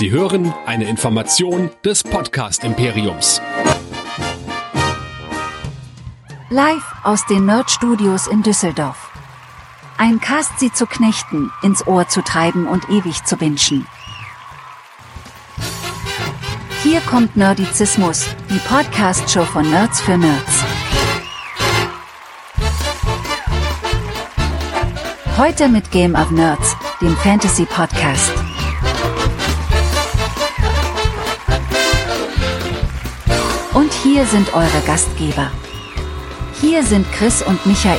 Sie hören eine Information des Podcast Imperiums. Live aus den Nerd Studios in Düsseldorf. Ein Cast sie zu knechten, ins Ohr zu treiben und ewig zu wünschen. Hier kommt Nerdizismus, die Podcast-Show von Nerds für Nerds. Heute mit Game of Nerds, dem Fantasy Und hier sind eure Gastgeber. Hier sind Chris und Michael.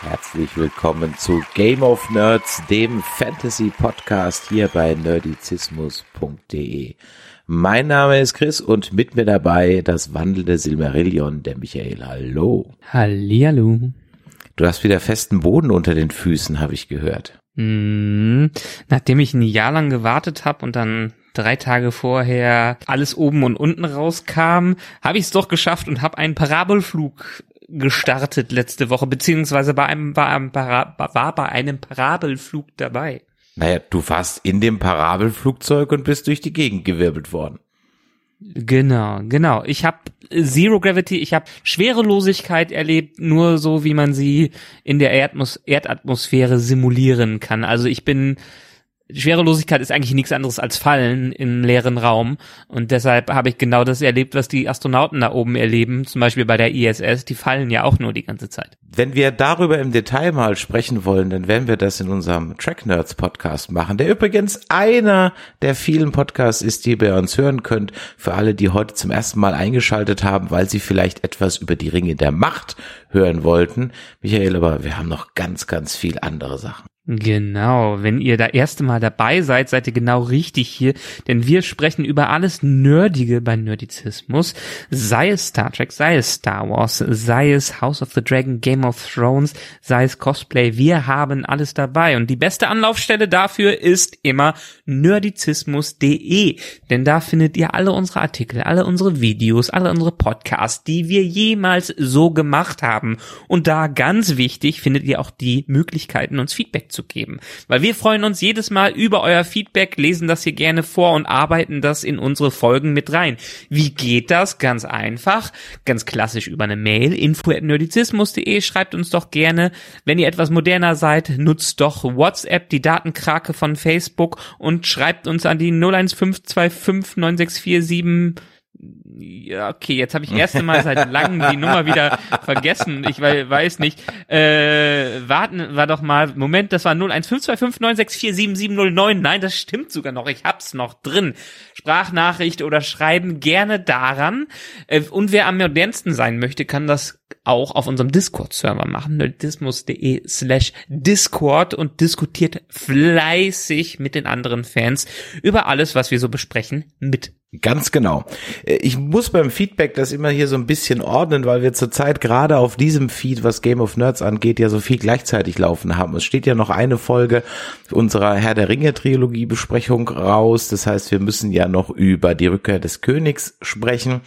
Herzlich willkommen zu Game of Nerds, dem Fantasy Podcast hier bei nerdizismus.de. Mein Name ist Chris und mit mir dabei das wandelnde Silmarillion, der Michael. Hallo. Hallihallo. Du hast wieder festen Boden unter den Füßen, habe ich gehört. Mm, nachdem ich ein Jahr lang gewartet habe und dann drei Tage vorher alles oben und unten rauskam, habe ich es doch geschafft und habe einen Parabelflug gestartet letzte Woche, beziehungsweise bei einem, war, einem Para, war bei einem Parabelflug dabei. Naja, du warst in dem Parabelflugzeug und bist durch die Gegend gewirbelt worden. Genau, genau. Ich habe Zero Gravity, ich habe Schwerelosigkeit erlebt, nur so wie man sie in der Erdmus Erdatmosphäre simulieren kann. Also ich bin Schwerelosigkeit ist eigentlich nichts anderes als Fallen im leeren Raum. Und deshalb habe ich genau das erlebt, was die Astronauten da oben erleben, zum Beispiel bei der ISS. Die fallen ja auch nur die ganze Zeit. Wenn wir darüber im Detail mal sprechen wollen, dann werden wir das in unserem Track Nerds Podcast machen, der übrigens einer der vielen Podcasts ist, die ihr bei uns hören könnt. Für alle, die heute zum ersten Mal eingeschaltet haben, weil sie vielleicht etwas über die Ringe der Macht hören wollten. Michael, aber wir haben noch ganz, ganz viel andere Sachen. Genau, wenn ihr da erste Mal dabei seid, seid ihr genau richtig hier, denn wir sprechen über alles Nerdige bei Nerdizismus, sei es Star Trek, sei es Star Wars, sei es House of the Dragon, Game of Thrones, sei es Cosplay, wir haben alles dabei. Und die beste Anlaufstelle dafür ist immer nerdizismus.de, denn da findet ihr alle unsere Artikel, alle unsere Videos, alle unsere Podcasts, die wir jemals so gemacht haben. Und da ganz wichtig findet ihr auch die Möglichkeiten, uns Feedback zu geben. Weil wir freuen uns jedes Mal über euer Feedback, lesen das hier gerne vor und arbeiten das in unsere Folgen mit rein. Wie geht das? Ganz einfach, ganz klassisch über eine Mail, info.nerdizismus.de, schreibt uns doch gerne. Wenn ihr etwas moderner seid, nutzt doch WhatsApp, die Datenkrake von Facebook und schreibt uns an die 01525 9647 ja, okay, jetzt habe ich erste Mal seit langem die Nummer wieder vergessen. Ich weiß nicht. Äh, warten war doch mal, Moment, das war 0152596477709. Nein, das stimmt sogar noch. Ich hab's noch drin. Sprachnachricht oder Schreiben gerne daran. Äh, und wer am modernsten sein möchte, kann das auch auf unserem Discord-Server machen, nerdismus.de slash Discord und diskutiert fleißig mit den anderen Fans über alles, was wir so besprechen, mit. Ganz genau. Äh, ich muss beim Feedback das immer hier so ein bisschen ordnen, weil wir zurzeit gerade auf diesem Feed, was Game of Nerds angeht, ja so viel gleichzeitig laufen haben. Es steht ja noch eine Folge unserer Herr der Ringe Trilogie Besprechung raus. Das heißt, wir müssen ja noch über die Rückkehr des Königs sprechen.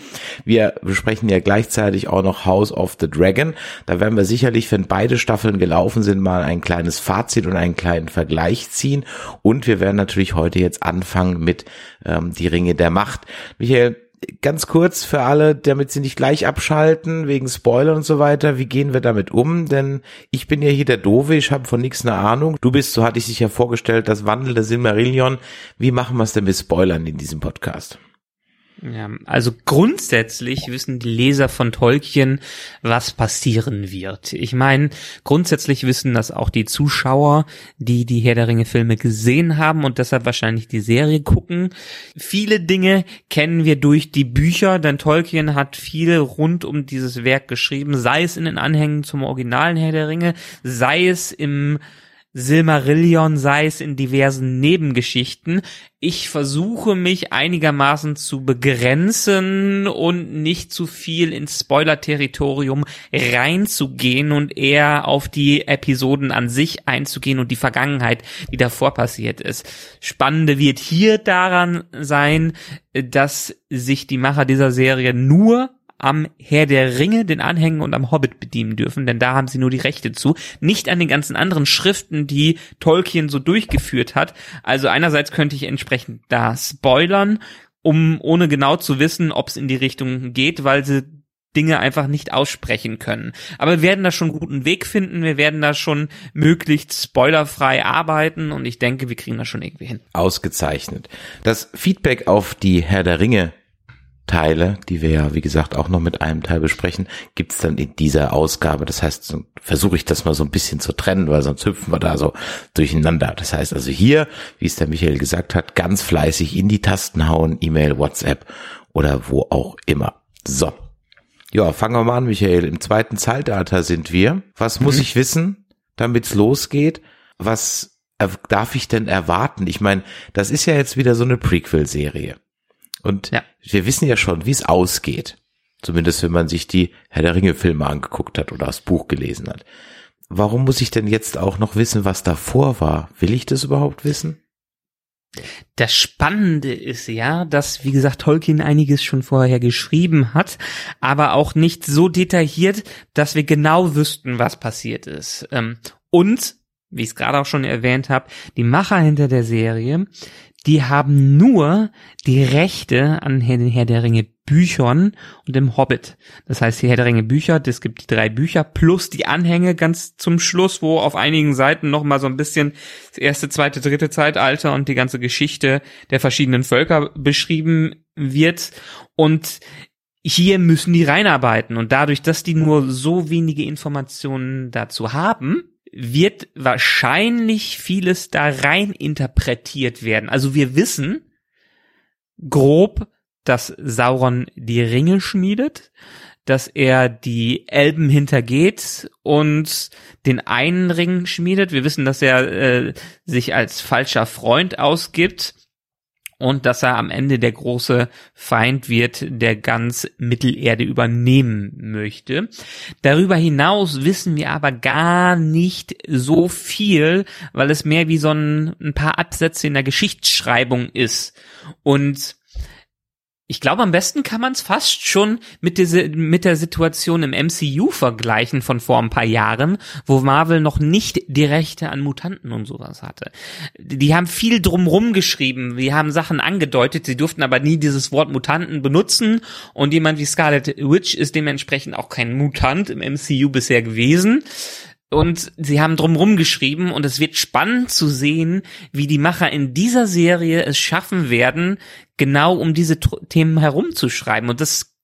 Wir besprechen ja gleichzeitig auch noch House of the Dragon. Da werden wir sicherlich, wenn beide Staffeln gelaufen sind, mal ein kleines Fazit und einen kleinen Vergleich ziehen. Und wir werden natürlich heute jetzt anfangen mit ähm, die Ringe der Macht. Michael, ganz kurz für alle, damit sie nicht gleich abschalten wegen Spoiler und so weiter. Wie gehen wir damit um? Denn ich bin ja hier der Dove, ich habe von nichts eine Ahnung. Du bist, so hatte ich sich ja vorgestellt, das wandelnde Silmarillion. Wie machen wir es denn mit Spoilern in diesem Podcast? Ja, also grundsätzlich wissen die Leser von Tolkien, was passieren wird. Ich meine, grundsätzlich wissen das auch die Zuschauer, die die Herr der Ringe Filme gesehen haben und deshalb wahrscheinlich die Serie gucken. Viele Dinge kennen wir durch die Bücher, denn Tolkien hat viel rund um dieses Werk geschrieben, sei es in den Anhängen zum originalen Herr der Ringe, sei es im Silmarillion, sei es in diversen Nebengeschichten. Ich versuche mich einigermaßen zu begrenzen und nicht zu viel ins Spoiler-Territorium reinzugehen und eher auf die Episoden an sich einzugehen und die Vergangenheit, die davor passiert ist. Spannende wird hier daran sein, dass sich die Macher dieser Serie nur am Herr der Ringe, den Anhängen und am Hobbit bedienen dürfen, denn da haben sie nur die Rechte zu. Nicht an den ganzen anderen Schriften, die Tolkien so durchgeführt hat. Also einerseits könnte ich entsprechend da spoilern, um ohne genau zu wissen, ob es in die Richtung geht, weil sie Dinge einfach nicht aussprechen können. Aber wir werden da schon einen guten Weg finden, wir werden da schon möglichst spoilerfrei arbeiten und ich denke, wir kriegen das schon irgendwie hin. Ausgezeichnet. Das Feedback auf die Herr der Ringe Teile, die wir ja, wie gesagt, auch noch mit einem Teil besprechen, gibt's dann in dieser Ausgabe. Das heißt, versuche ich das mal so ein bisschen zu trennen, weil sonst hüpfen wir da so durcheinander. Das heißt also hier, wie es der Michael gesagt hat, ganz fleißig in die Tasten hauen, E-Mail, WhatsApp oder wo auch immer. So. Ja, fangen wir mal an, Michael. Im zweiten Zeitalter sind wir. Was muss mhm. ich wissen, damit's losgeht? Was darf ich denn erwarten? Ich meine, das ist ja jetzt wieder so eine Prequel-Serie. Und ja. wir wissen ja schon, wie es ausgeht. Zumindest wenn man sich die Herr der Ringe Filme angeguckt hat oder das Buch gelesen hat. Warum muss ich denn jetzt auch noch wissen, was davor war? Will ich das überhaupt wissen? Das Spannende ist ja, dass, wie gesagt, Tolkien einiges schon vorher geschrieben hat, aber auch nicht so detailliert, dass wir genau wüssten, was passiert ist. Ähm, und, wie ich es gerade auch schon erwähnt habe, die Macher hinter der Serie, die haben nur die Rechte an den Herr der Ringe Büchern und dem Hobbit. Das heißt, die Herr der Ringe Bücher, das gibt die drei Bücher plus die Anhänge ganz zum Schluss, wo auf einigen Seiten noch mal so ein bisschen das erste, zweite, dritte Zeitalter und die ganze Geschichte der verschiedenen Völker beschrieben wird. Und hier müssen die reinarbeiten. Und dadurch, dass die nur so wenige Informationen dazu haben, wird wahrscheinlich vieles da rein interpretiert werden. Also wir wissen grob, dass Sauron die Ringe schmiedet, dass er die Elben hintergeht und den einen Ring schmiedet. Wir wissen, dass er äh, sich als falscher Freund ausgibt und dass er am Ende der große Feind wird, der ganz Mittelerde übernehmen möchte. Darüber hinaus wissen wir aber gar nicht so viel, weil es mehr wie so ein, ein paar Absätze in der Geschichtsschreibung ist. Und ich glaube, am besten kann man es fast schon mit, diese, mit der Situation im MCU vergleichen von vor ein paar Jahren, wo Marvel noch nicht die Rechte an Mutanten und sowas hatte. Die haben viel drumrum geschrieben, die haben Sachen angedeutet, sie durften aber nie dieses Wort Mutanten benutzen und jemand wie Scarlet Witch ist dementsprechend auch kein Mutant im MCU bisher gewesen. Und sie haben drumrum geschrieben und es wird spannend zu sehen, wie die Macher in dieser Serie es schaffen werden, genau um diese Themen herumzuschreiben. Und das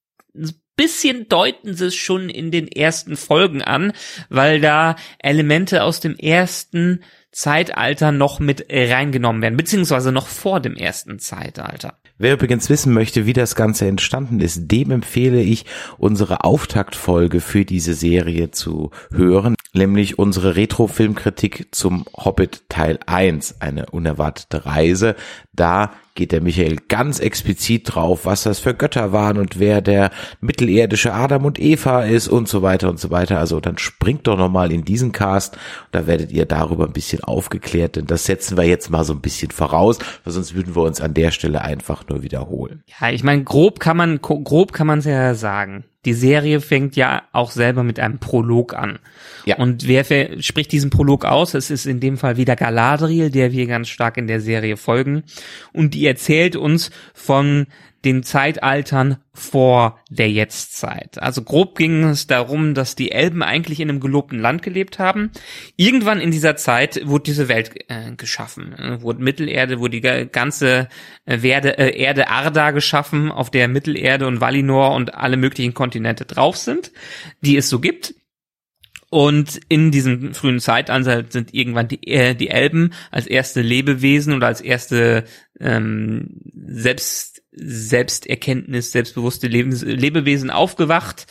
bisschen deuten sie es schon in den ersten Folgen an, weil da Elemente aus dem ersten Zeitalter noch mit reingenommen werden, beziehungsweise noch vor dem ersten Zeitalter. Wer übrigens wissen möchte, wie das Ganze entstanden ist, dem empfehle ich, unsere Auftaktfolge für diese Serie zu hören, nämlich unsere Retro-Filmkritik zum Hobbit Teil 1, eine unerwartete Reise. Da geht der Michael ganz explizit drauf, was das für Götter waren und wer der mittelerdische Adam und Eva ist und so weiter und so weiter. Also dann springt doch nochmal in diesen Cast, da werdet ihr darüber ein bisschen aufgeklärt, denn das setzen wir jetzt mal so ein bisschen voraus, weil sonst würden wir uns an der Stelle einfach nur wiederholen. Ja, ich meine, grob kann man, grob kann man es ja sagen. Die Serie fängt ja auch selber mit einem Prolog an. Ja. Und wer spricht diesen Prolog aus? Es ist in dem Fall wieder Galadriel, der wir ganz stark in der Serie folgen. Und die erzählt uns von den Zeitaltern vor der Jetztzeit. Also grob ging es darum, dass die Elben eigentlich in einem gelobten Land gelebt haben. Irgendwann in dieser Zeit wurde diese Welt äh, geschaffen. Wurde Mittelerde, wurde die ganze äh, Werde, äh, Erde Arda geschaffen, auf der Mittelerde und Valinor und alle möglichen Kontinente drauf sind, die es so gibt. Und in diesem frühen Zeitalter sind irgendwann die, äh, die Elben als erste Lebewesen oder als erste ähm, selbst Selbsterkenntnis, selbstbewusste Lebens Lebewesen aufgewacht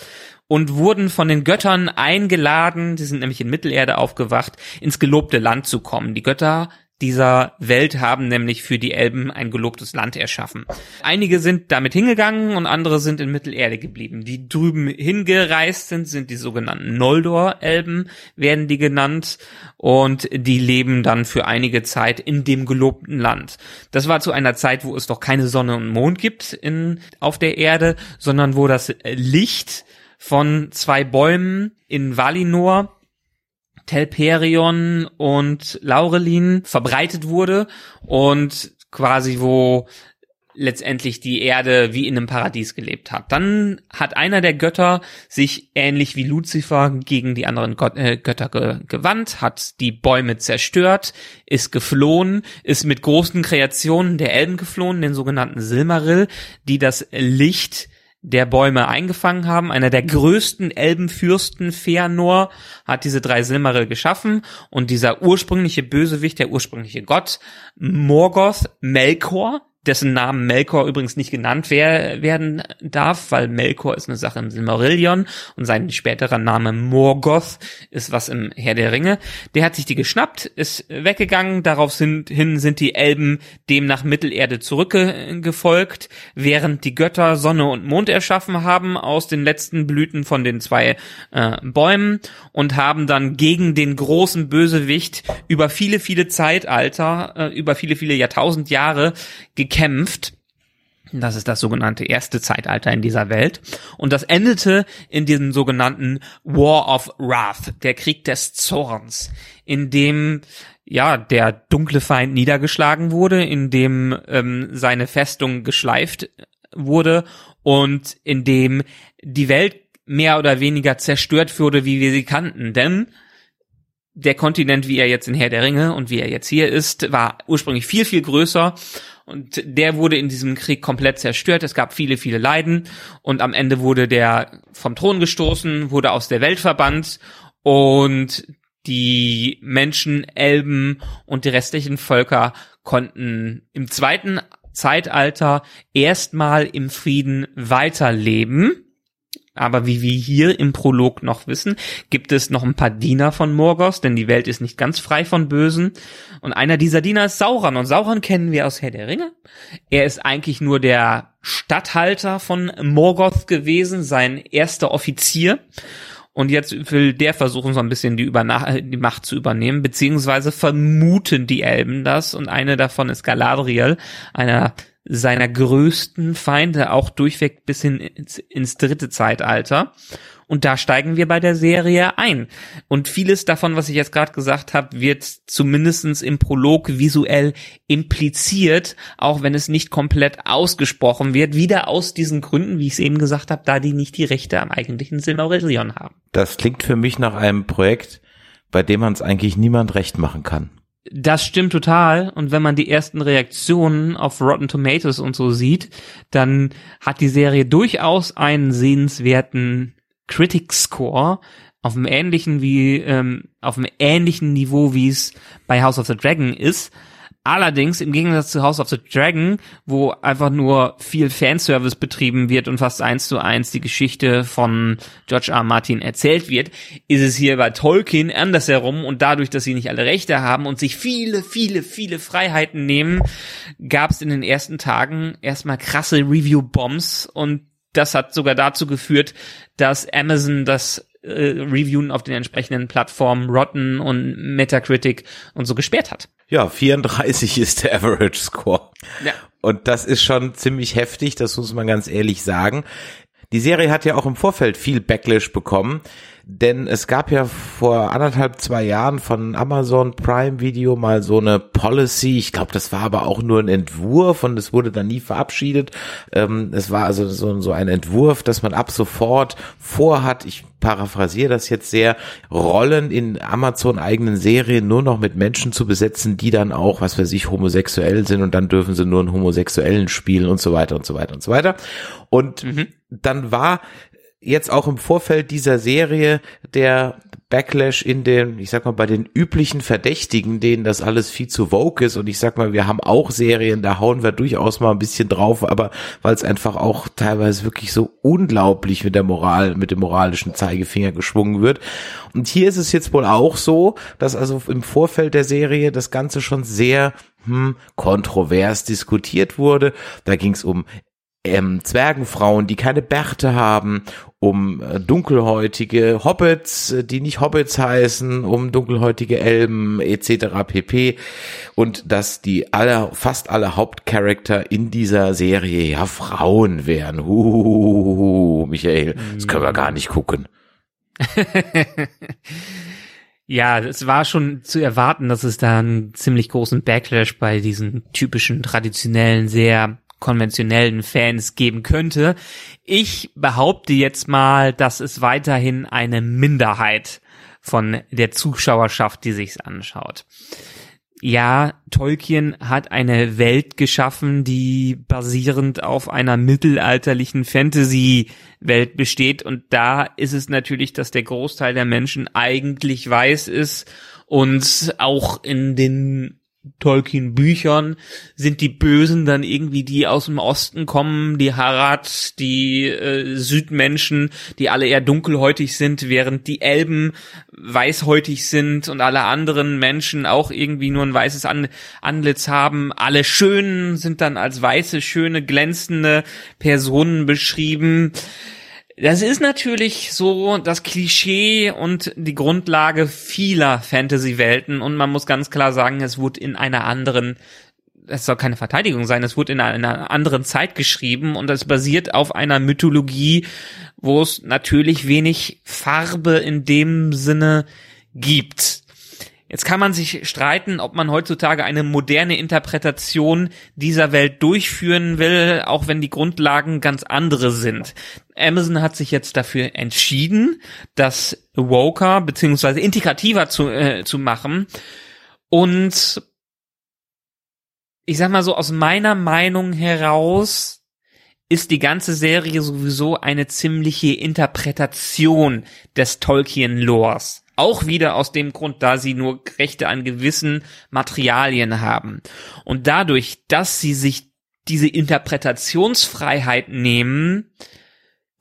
und wurden von den Göttern eingeladen, die sind nämlich in Mittelerde aufgewacht, ins gelobte Land zu kommen. Die Götter, dieser Welt haben nämlich für die Elben ein gelobtes Land erschaffen. Einige sind damit hingegangen und andere sind in Mittelerde geblieben. Die drüben hingereist sind, sind die sogenannten Noldor-Elben, werden die genannt, und die leben dann für einige Zeit in dem gelobten Land. Das war zu einer Zeit, wo es doch keine Sonne und Mond gibt in, auf der Erde, sondern wo das Licht von zwei Bäumen in Valinor Telperion und Laurelin verbreitet wurde und quasi wo letztendlich die Erde wie in einem Paradies gelebt hat. Dann hat einer der Götter sich ähnlich wie Luzifer gegen die anderen Gott, äh, Götter ge gewandt, hat die Bäume zerstört, ist geflohen, ist mit großen Kreationen der Elben geflohen, den sogenannten Silmaril, die das Licht der Bäume eingefangen haben. Einer der größten Elbenfürsten, Feanor, hat diese drei Silmaril geschaffen und dieser ursprüngliche Bösewicht, der ursprüngliche Gott, Morgoth Melkor, dessen Namen Melkor übrigens nicht genannt wer werden darf, weil Melkor ist eine Sache im Silmarillion und sein späterer Name Morgoth ist was im Herr der Ringe. Der hat sich die geschnappt, ist weggegangen, darauf sind, die Elben dem nach Mittelerde zurückgefolgt, während die Götter Sonne und Mond erschaffen haben aus den letzten Blüten von den zwei äh, Bäumen und haben dann gegen den großen Bösewicht über viele, viele Zeitalter, äh, über viele, viele Jahrtausend Jahre. Das ist das sogenannte erste Zeitalter in dieser Welt. Und das endete in diesem sogenannten War of Wrath, der Krieg des Zorns, in dem ja der dunkle Feind niedergeschlagen wurde, in dem ähm, seine Festung geschleift wurde und in dem die Welt mehr oder weniger zerstört wurde, wie wir sie kannten. Denn der Kontinent, wie er jetzt in Herr der Ringe und wie er jetzt hier ist, war ursprünglich viel, viel größer und der wurde in diesem Krieg komplett zerstört. Es gab viele, viele Leiden. Und am Ende wurde der vom Thron gestoßen, wurde aus der Welt verbannt. Und die Menschen, Elben und die restlichen Völker konnten im zweiten Zeitalter erstmal im Frieden weiterleben aber wie wir hier im Prolog noch wissen, gibt es noch ein paar Diener von Morgoth, denn die Welt ist nicht ganz frei von Bösen. Und einer dieser Diener ist Sauron. Und Sauron kennen wir aus Herr der Ringe. Er ist eigentlich nur der Statthalter von Morgoth gewesen, sein erster Offizier. Und jetzt will der versuchen, so ein bisschen die, Überna die Macht zu übernehmen, beziehungsweise vermuten die Elben das. Und eine davon ist Galadriel, einer seiner größten Feinde, auch durchweg bis hin ins, ins, dritte Zeitalter. Und da steigen wir bei der Serie ein. Und vieles davon, was ich jetzt gerade gesagt habe, wird zumindestens im Prolog visuell impliziert, auch wenn es nicht komplett ausgesprochen wird. Wieder aus diesen Gründen, wie ich es eben gesagt habe, da die nicht die Rechte am eigentlichen Silmarillion haben. Das klingt für mich nach einem Projekt, bei dem man es eigentlich niemand recht machen kann. Das stimmt total. Und wenn man die ersten Reaktionen auf Rotten Tomatoes und so sieht, dann hat die Serie durchaus einen sehenswerten Critic Score auf einem ähnlichen wie ähm, auf einem ähnlichen Niveau wie es bei House of the Dragon ist. Allerdings im Gegensatz zu House of the Dragon, wo einfach nur viel Fanservice betrieben wird und fast eins zu eins die Geschichte von George R. Martin erzählt wird, ist es hier bei Tolkien andersherum und dadurch, dass sie nicht alle Rechte haben und sich viele, viele, viele Freiheiten nehmen, gab es in den ersten Tagen erstmal krasse Review-Bombs und das hat sogar dazu geführt, dass Amazon das äh, Reviewen auf den entsprechenden Plattformen Rotten und Metacritic und so gesperrt hat. Ja, 34 ist der Average Score. Ja. Und das ist schon ziemlich heftig, das muss man ganz ehrlich sagen. Die Serie hat ja auch im Vorfeld viel Backlash bekommen, denn es gab ja vor anderthalb, zwei Jahren von Amazon Prime Video mal so eine Policy, ich glaube, das war aber auch nur ein Entwurf und es wurde dann nie verabschiedet. Ähm, es war also so, so ein Entwurf, dass man ab sofort vorhat, ich paraphrasiere das jetzt sehr, Rollen in Amazon eigenen Serien nur noch mit Menschen zu besetzen, die dann auch, was weiß ich, homosexuell sind und dann dürfen sie nur einen Homosexuellen spielen und so weiter und so weiter und so weiter. Und mhm. dann war jetzt auch im Vorfeld dieser Serie der Backlash in den, ich sag mal, bei den üblichen Verdächtigen, denen das alles viel zu vogue ist. Und ich sag mal, wir haben auch Serien, da hauen wir durchaus mal ein bisschen drauf, aber weil es einfach auch teilweise wirklich so unglaublich mit der Moral, mit dem moralischen Zeigefinger geschwungen wird. Und hier ist es jetzt wohl auch so, dass also im Vorfeld der Serie das Ganze schon sehr hm, kontrovers diskutiert wurde. Da ging es um ähm, Zwergenfrauen, die keine Bärte haben, um äh, dunkelhäutige Hobbits, äh, die nicht Hobbits heißen, um dunkelhäutige Elben etc. pp. Und dass die alle, fast alle Hauptcharakter in dieser Serie ja Frauen wären. Huhuhuhu, Michael, das können wir gar nicht gucken. Ja, es war schon zu erwarten, dass es da einen ziemlich großen Backlash bei diesen typischen traditionellen, sehr konventionellen Fans geben könnte. Ich behaupte jetzt mal, dass es weiterhin eine Minderheit von der Zuschauerschaft, die sich's anschaut. Ja, Tolkien hat eine Welt geschaffen, die basierend auf einer mittelalterlichen Fantasy-Welt besteht. Und da ist es natürlich, dass der Großteil der Menschen eigentlich weiß ist und auch in den Tolkien-Büchern sind die Bösen dann irgendwie die aus dem Osten kommen, die Harad, die äh, Südmenschen, die alle eher dunkelhäutig sind, während die Elben weißhäutig sind und alle anderen Menschen auch irgendwie nur ein weißes An Antlitz haben. Alle Schönen sind dann als weiße, schöne, glänzende Personen beschrieben. Das ist natürlich so das Klischee und die Grundlage vieler Fantasy-Welten und man muss ganz klar sagen, es wurde in einer anderen es soll keine Verteidigung sein, es wurde in einer anderen Zeit geschrieben und es basiert auf einer Mythologie, wo es natürlich wenig Farbe in dem Sinne gibt. Jetzt kann man sich streiten, ob man heutzutage eine moderne Interpretation dieser Welt durchführen will, auch wenn die Grundlagen ganz andere sind. Amazon hat sich jetzt dafür entschieden, das Woker beziehungsweise integrativer zu, äh, zu machen. Und ich sag mal so, aus meiner Meinung heraus ist die ganze Serie sowieso eine ziemliche Interpretation des Tolkien-Lores. Auch wieder aus dem Grund, da sie nur Rechte an gewissen Materialien haben. Und dadurch, dass sie sich diese Interpretationsfreiheit nehmen,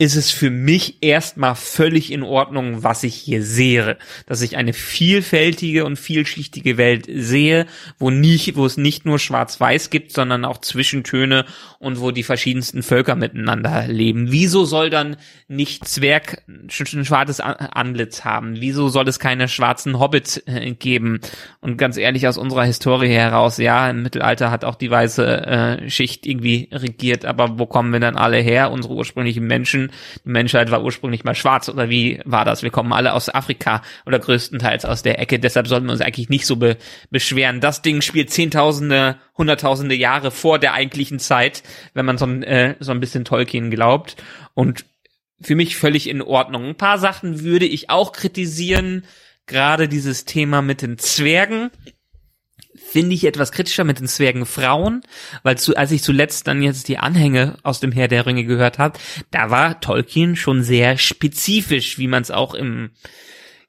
ist es für mich erstmal völlig in Ordnung, was ich hier sehe. Dass ich eine vielfältige und vielschichtige Welt sehe, wo nicht, wo es nicht nur schwarz-weiß gibt, sondern auch Zwischentöne und wo die verschiedensten Völker miteinander leben. Wieso soll dann nicht Zwerg ein schwarzes Antlitz haben? Wieso soll es keine schwarzen Hobbits äh, geben? Und ganz ehrlich, aus unserer Historie heraus, ja, im Mittelalter hat auch die weiße äh, Schicht irgendwie regiert, aber wo kommen wir dann alle her? Unsere ursprünglichen Menschen die Menschheit war ursprünglich mal schwarz oder wie war das? Wir kommen alle aus Afrika oder größtenteils aus der Ecke, deshalb sollten wir uns eigentlich nicht so be beschweren. Das Ding spielt zehntausende, hunderttausende Jahre vor der eigentlichen Zeit, wenn man so äh, so ein bisschen Tolkien glaubt und für mich völlig in Ordnung. Ein paar Sachen würde ich auch kritisieren, gerade dieses Thema mit den Zwergen finde ich etwas kritischer mit den Zwergenfrauen, weil zu, als ich zuletzt dann jetzt die Anhänge aus dem Herr der Ringe gehört habe, da war Tolkien schon sehr spezifisch, wie man es auch im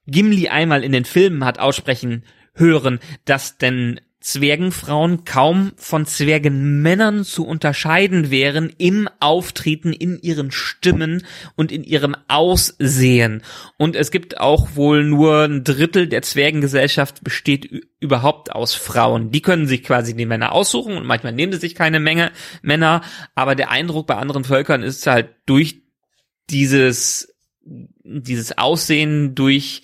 Gimli einmal in den Filmen hat aussprechen hören, dass denn Zwergenfrauen kaum von Zwergenmännern zu unterscheiden wären im Auftreten, in ihren Stimmen und in ihrem Aussehen. Und es gibt auch wohl nur ein Drittel der Zwergengesellschaft besteht überhaupt aus Frauen. Die können sich quasi die Männer aussuchen und manchmal nehmen sie sich keine Menge Männer, aber der Eindruck bei anderen Völkern ist halt durch dieses dieses Aussehen durch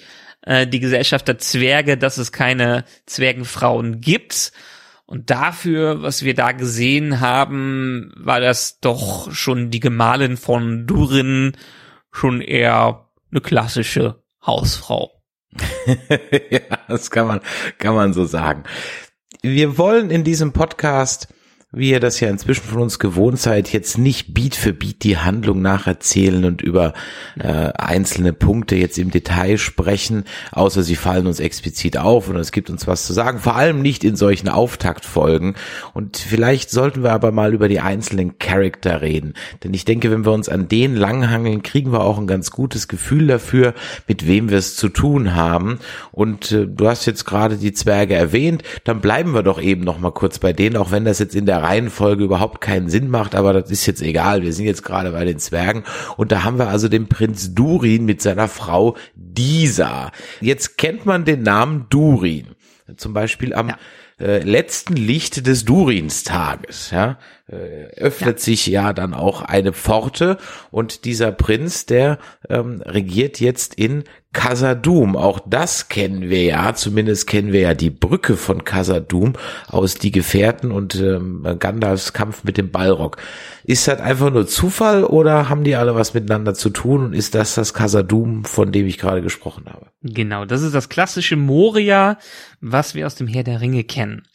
äh, die Gesellschaft der Zwerge, dass es keine Zwergenfrauen gibt. Und dafür, was wir da gesehen haben, war das doch schon die Gemahlin von Durin schon eher eine klassische Hausfrau. ja, das kann man, kann man so sagen. Wir wollen in diesem Podcast wie ihr das ja inzwischen von uns gewohnt seid, jetzt nicht Beat für Beat die Handlung nacherzählen und über äh, einzelne Punkte jetzt im Detail sprechen, außer sie fallen uns explizit auf und es gibt uns was zu sagen, vor allem nicht in solchen Auftaktfolgen. Und vielleicht sollten wir aber mal über die einzelnen Charakter reden, denn ich denke, wenn wir uns an denen langhangeln, kriegen wir auch ein ganz gutes Gefühl dafür, mit wem wir es zu tun haben. Und äh, du hast jetzt gerade die Zwerge erwähnt, dann bleiben wir doch eben noch mal kurz bei denen, auch wenn das jetzt in der Reihenfolge überhaupt keinen Sinn macht, aber das ist jetzt egal. Wir sind jetzt gerade bei den Zwergen und da haben wir also den Prinz Durin mit seiner Frau Disa. Jetzt kennt man den Namen Durin. Zum Beispiel am ja. äh, letzten Licht des Durinstages, ja, öffnet ja. sich ja dann auch eine Pforte und dieser Prinz, der ähm, regiert jetzt in Casadum, auch das kennen wir ja, zumindest kennen wir ja die Brücke von Casadum aus Die Gefährten und ähm, Gandalfs Kampf mit dem Balrog. Ist das einfach nur Zufall oder haben die alle was miteinander zu tun und ist das das Casadum, von dem ich gerade gesprochen habe? Genau, das ist das klassische Moria, was wir aus dem Heer der Ringe kennen.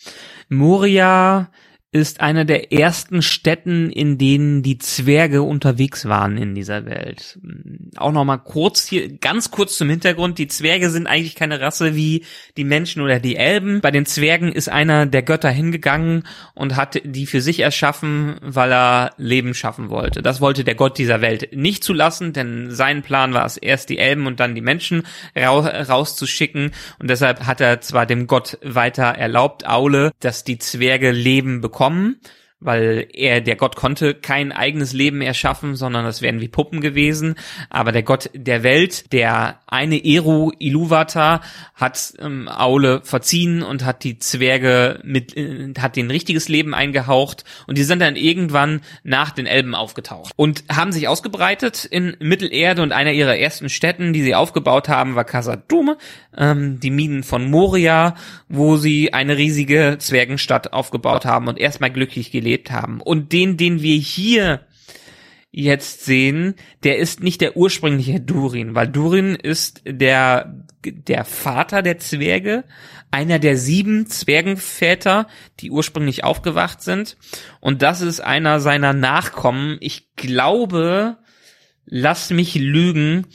Moria ist einer der ersten Städten, in denen die Zwerge unterwegs waren in dieser Welt. Auch noch mal kurz hier, ganz kurz zum Hintergrund. Die Zwerge sind eigentlich keine Rasse wie die Menschen oder die Elben. Bei den Zwergen ist einer der Götter hingegangen und hat die für sich erschaffen, weil er Leben schaffen wollte. Das wollte der Gott dieser Welt nicht zulassen, denn sein Plan war es, erst die Elben und dann die Menschen rauszuschicken. Und deshalb hat er zwar dem Gott weiter erlaubt, Aule, dass die Zwerge Leben bekommen bekommen, weil er, der Gott konnte kein eigenes Leben erschaffen, sondern das wären wie Puppen gewesen. Aber der Gott der Welt, der eine Eru Iluvatar, hat ähm, Aule verziehen und hat die Zwerge mit, äh, hat den richtiges Leben eingehaucht und die sind dann irgendwann nach den Elben aufgetaucht und haben sich ausgebreitet in Mittelerde und einer ihrer ersten Städten, die sie aufgebaut haben, war Casadum, ähm, die Minen von Moria, wo sie eine riesige Zwergenstadt aufgebaut haben und erstmal glücklich gelebt haben. Und den, den wir hier jetzt sehen, der ist nicht der ursprüngliche Durin, weil Durin ist der, der Vater der Zwerge, einer der sieben Zwergenväter, die ursprünglich aufgewacht sind. Und das ist einer seiner Nachkommen. Ich glaube, lass mich lügen,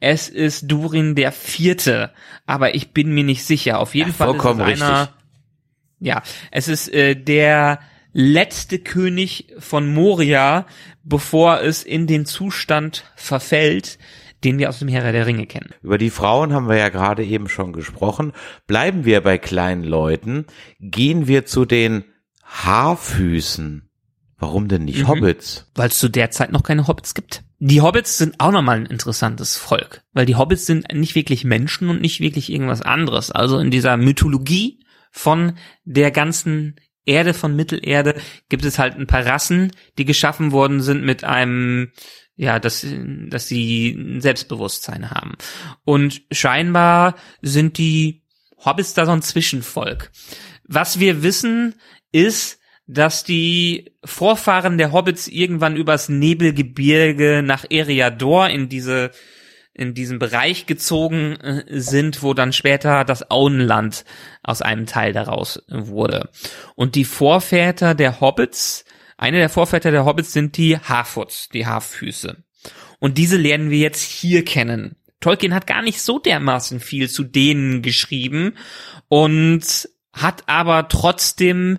es ist Durin der Vierte, aber ich bin mir nicht sicher. Auf jeden ja, Fall ist es einer. Richtig. Ja, es ist äh, der letzte König von Moria, bevor es in den Zustand verfällt, den wir aus dem Heer der Ringe kennen. Über die Frauen haben wir ja gerade eben schon gesprochen. Bleiben wir bei kleinen Leuten. Gehen wir zu den Haarfüßen. Warum denn nicht mhm. Hobbits? Weil es zu der Zeit noch keine Hobbits gibt. Die Hobbits sind auch nochmal ein interessantes Volk, weil die Hobbits sind nicht wirklich Menschen und nicht wirklich irgendwas anderes. Also in dieser Mythologie von der ganzen Erde von Mittelerde gibt es halt ein paar Rassen, die geschaffen worden sind mit einem ja, dass, dass sie ein Selbstbewusstsein haben. Und scheinbar sind die Hobbits da so ein Zwischenvolk. Was wir wissen, ist, dass die Vorfahren der Hobbits irgendwann übers Nebelgebirge nach Eriador in diese in diesem Bereich gezogen äh, sind, wo dann später das Auenland aus einem Teil daraus wurde. Und die Vorväter der Hobbits, eine der Vorväter der Hobbits sind die Harfoots, die Haarfüße. Und diese lernen wir jetzt hier kennen. Tolkien hat gar nicht so dermaßen viel zu denen geschrieben und hat aber trotzdem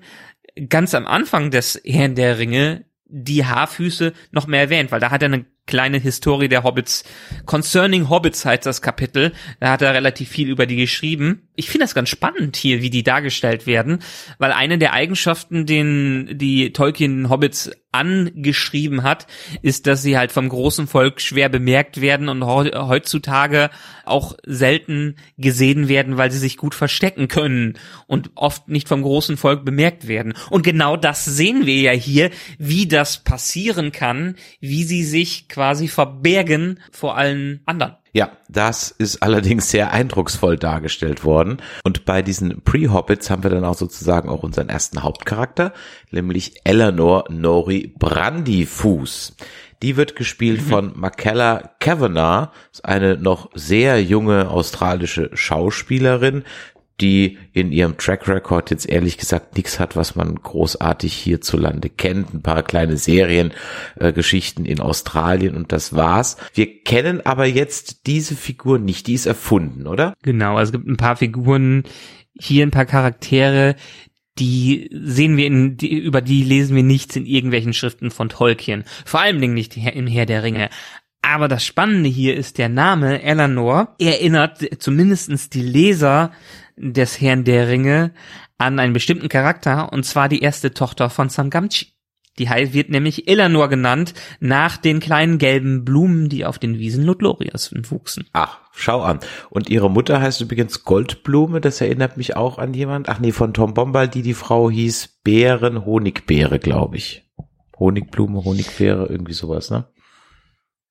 ganz am Anfang des Herrn der Ringe die Haarfüße noch mehr erwähnt, weil da hat er eine kleine Historie der Hobbits. Concerning Hobbits heißt das Kapitel. Da hat er relativ viel über die geschrieben. Ich finde das ganz spannend hier, wie die dargestellt werden, weil eine der Eigenschaften, den die Tolkien Hobbits angeschrieben hat, ist, dass sie halt vom großen Volk schwer bemerkt werden und heutzutage auch selten gesehen werden, weil sie sich gut verstecken können und oft nicht vom großen Volk bemerkt werden. Und genau das sehen wir ja hier, wie das passieren kann, wie sie sich quasi verbergen vor allen anderen. Ja, das ist allerdings sehr eindrucksvoll dargestellt worden. Und bei diesen Pre-Hobbits haben wir dann auch sozusagen auch unseren ersten Hauptcharakter, nämlich Eleanor Nori Brandyfuß. Die wird gespielt mhm. von Makella Kavanagh, eine noch sehr junge australische Schauspielerin, die in ihrem Track Record jetzt ehrlich gesagt nichts hat, was man großartig hierzulande kennt. Ein paar kleine Seriengeschichten äh, in Australien und das war's. Wir kennen aber jetzt diese Figur nicht, die ist erfunden, oder? Genau, also es gibt ein paar Figuren, hier ein paar Charaktere, die sehen wir in, die, über die lesen wir nichts in irgendwelchen Schriften von Tolkien. Vor allen Dingen nicht im Herr der Ringe. Aber das Spannende hier ist der Name Eleanor erinnert zumindestens die Leser des Herrn der Ringe an einen bestimmten Charakter, und zwar die erste Tochter von Sam Gamgee. Die wird nämlich Eleanor genannt, nach den kleinen gelben Blumen, die auf den Wiesen Lothlorias wuchsen. Ach, schau an. Und ihre Mutter heißt übrigens Goldblume, das erinnert mich auch an jemand. Ach nee, von Tom Bombal, die Frau hieß Bären, Honigbeere, glaube ich. Honigblume, Honigbeere, irgendwie sowas, ne?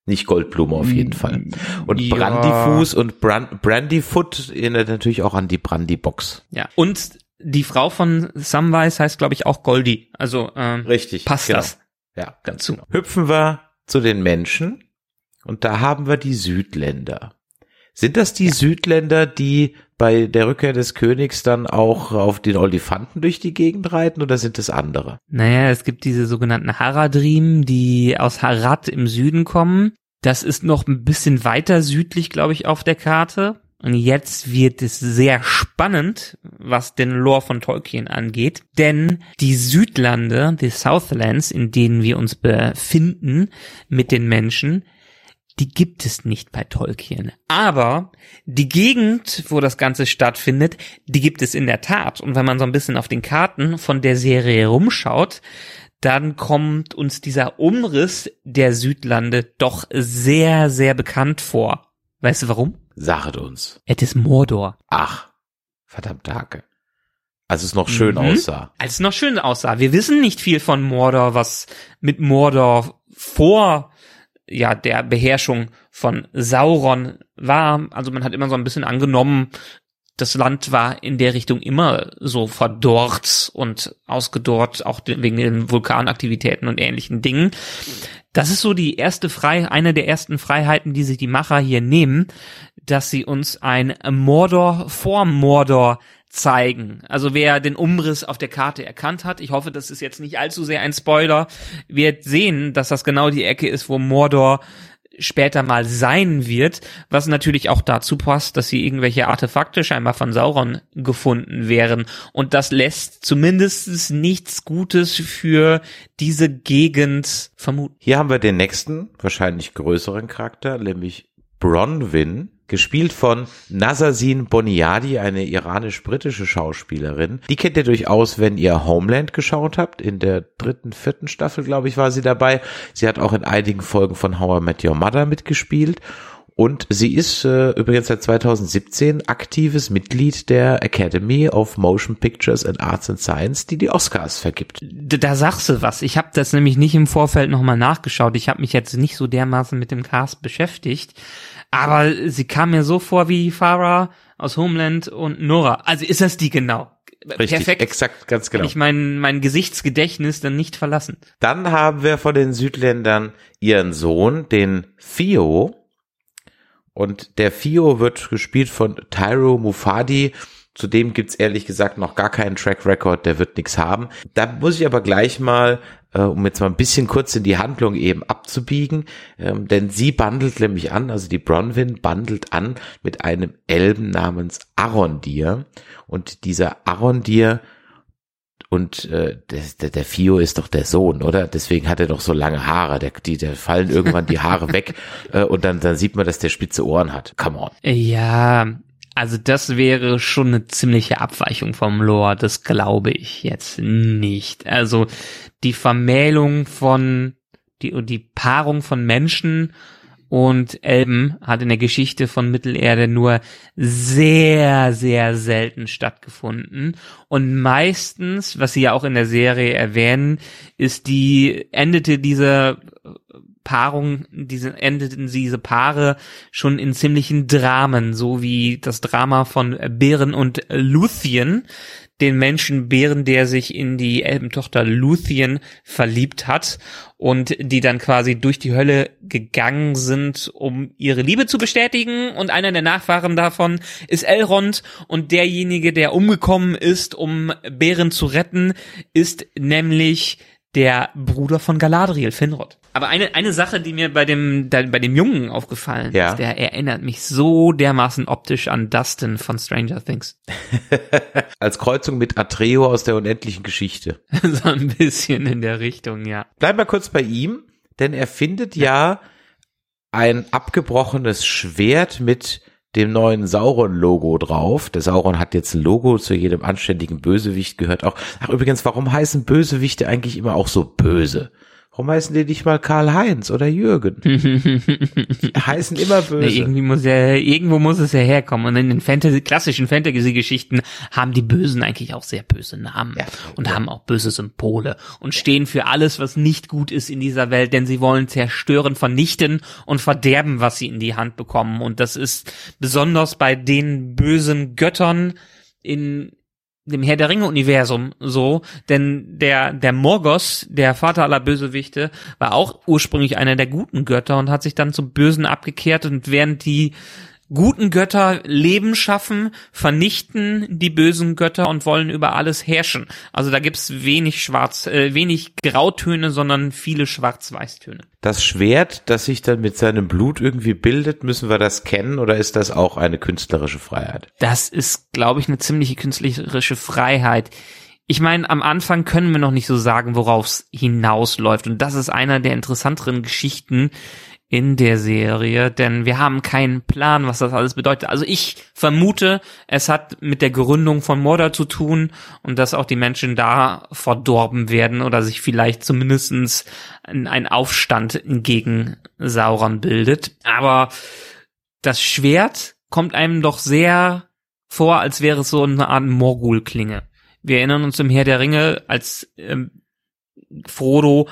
Nicht Goldblume auf jeden Fall. Und ja. Brandyfuß und Brand, Brandyfoot erinnert natürlich auch an die Brandybox. Ja. Und die Frau von Samwise heißt, glaube ich, auch Goldie. Also ähm, richtig passt genau. das. Ja, ganz Genau. Hüpfen wir zu den Menschen und da haben wir die Südländer. Sind das die ja. Südländer, die bei der Rückkehr des Königs dann auch auf den Olifanten durch die Gegend reiten oder sind es andere? Naja, es gibt diese sogenannten Haradrim, die aus Harad im Süden kommen. Das ist noch ein bisschen weiter südlich, glaube ich, auf der Karte. Und jetzt wird es sehr spannend, was den Lore von Tolkien angeht, denn die Südlande, die Southlands, in denen wir uns befinden mit den Menschen, die gibt es nicht bei Tolkien. Aber die Gegend, wo das Ganze stattfindet, die gibt es in der Tat. Und wenn man so ein bisschen auf den Karten von der Serie rumschaut, dann kommt uns dieser Umriss der Südlande doch sehr, sehr bekannt vor. Weißt du warum? Saget uns. Es ist Mordor. Ach, verdammt Hake. Als es noch schön mhm. aussah. Als es noch schön aussah. Wir wissen nicht viel von Mordor, was mit Mordor vor ja der Beherrschung von Sauron war. Also man hat immer so ein bisschen angenommen, das Land war in der Richtung immer so verdorrt und ausgedorrt, auch wegen den Vulkanaktivitäten und ähnlichen Dingen. Das ist so die erste Frei, eine der ersten Freiheiten, die sich die Macher hier nehmen, dass sie uns ein Mordor vor Mordor zeigen. Also wer den Umriss auf der Karte erkannt hat, ich hoffe, das ist jetzt nicht allzu sehr ein Spoiler, wird sehen, dass das genau die Ecke ist, wo Mordor später mal sein wird, was natürlich auch dazu passt, dass sie irgendwelche Artefakte scheinbar von Sauron gefunden wären. Und das lässt zumindest nichts Gutes für diese Gegend vermuten. Hier haben wir den nächsten, wahrscheinlich größeren Charakter, nämlich Bronwyn, gespielt von Nazasin Boniadi, eine iranisch-britische Schauspielerin. Die kennt ihr durchaus, wenn ihr Homeland geschaut habt. In der dritten, vierten Staffel, glaube ich, war sie dabei. Sie hat auch in einigen Folgen von How I Met Your Mother mitgespielt. Und sie ist äh, übrigens seit 2017 aktives Mitglied der Academy of Motion Pictures and Arts and Science, die die Oscars vergibt. Da sagst du was. Ich habe das nämlich nicht im Vorfeld nochmal nachgeschaut. Ich habe mich jetzt nicht so dermaßen mit dem Cast beschäftigt. Aber sie kam mir so vor wie Farah aus Homeland und Nora. Also ist das die genau? Richtig, Perfekt. exakt, ganz genau. ich mein, mein Gesichtsgedächtnis dann nicht verlassen. Dann haben wir von den Südländern ihren Sohn, den Theo. Und der Theo wird gespielt von Tyro Mufadi. Zudem gibt's ehrlich gesagt noch gar keinen Track Record, der wird nichts haben. Da muss ich aber gleich mal äh, um jetzt mal ein bisschen kurz in die Handlung eben abzubiegen, ähm, denn sie bandelt nämlich an, also die Bronwyn bandelt an mit einem Elben namens Arondir und dieser Arondir und äh, der, der Fio ist doch der Sohn, oder? Deswegen hat er doch so lange Haare. Der, die, der fallen irgendwann die Haare weg äh, und dann, dann sieht man, dass der spitze Ohren hat. Come on. Ja, also das wäre schon eine ziemliche Abweichung vom Lore, das glaube ich jetzt nicht. Also die Vermählung von, die, die Paarung von Menschen und Elben hat in der Geschichte von Mittelerde nur sehr, sehr selten stattgefunden. Und meistens, was sie ja auch in der Serie erwähnen, ist die, endete diese Paarung, diese, endeten diese Paare schon in ziemlichen Dramen, so wie das Drama von Beren und Luthien, den Menschenbären, der sich in die Elbentochter Luthien verliebt hat und die dann quasi durch die Hölle gegangen sind, um ihre Liebe zu bestätigen. Und einer der Nachfahren davon ist Elrond und derjenige, der umgekommen ist, um Bären zu retten, ist nämlich der Bruder von Galadriel, Finrod. Aber eine, eine Sache, die mir bei dem, da, bei dem Jungen aufgefallen Ja. ist, der erinnert mich so dermaßen optisch an Dustin von Stranger Things. Als Kreuzung mit Atreo aus der unendlichen Geschichte. so ein bisschen in der Richtung, ja. Bleib mal kurz bei ihm, denn er findet ja ein abgebrochenes Schwert mit dem neuen Sauron-Logo drauf. Der Sauron hat jetzt ein Logo, zu jedem anständigen Bösewicht gehört auch. Ach übrigens, warum heißen Bösewichte eigentlich immer auch so böse? Warum heißen die nicht mal Karl-Heinz oder Jürgen? Die heißen immer Nee, böse. irgendwie muss ja, irgendwo muss es ja herkommen. Und in den Fantasy, klassischen Fantasy-Geschichten haben die Bösen eigentlich auch sehr böse Namen Ja. und haben auch böse Symbole und stehen für alles, was nicht gut ist in dieser Welt, denn sie wollen zerstören, vernichten und verderben, was sie in die Hand bekommen. Und das ist besonders bei den bösen Göttern in dem Herr der Ringe-Universum so, denn der, der Morgos, der Vater aller Bösewichte, war auch ursprünglich einer der guten Götter und hat sich dann zum Bösen abgekehrt und während die guten Götter Leben schaffen, vernichten die bösen Götter und wollen über alles herrschen. Also da gibt's wenig Schwarz, äh, wenig Grautöne, sondern viele Schwarz-Weiß-Töne. Das Schwert, das sich dann mit seinem Blut irgendwie bildet, müssen wir das kennen oder ist das auch eine künstlerische Freiheit? Das ist, glaube ich, eine ziemliche künstlerische Freiheit. Ich meine, am Anfang können wir noch nicht so sagen, worauf es hinausläuft. Und das ist einer der interessanteren Geschichten in der Serie, denn wir haben keinen Plan, was das alles bedeutet. Also ich vermute, es hat mit der Gründung von Mordor zu tun und dass auch die Menschen da verdorben werden oder sich vielleicht zumindestens ein Aufstand gegen Sauron bildet. Aber das Schwert kommt einem doch sehr vor, als wäre es so eine Art Morgul-Klinge. Wir erinnern uns im Herr der Ringe, als ähm, Frodo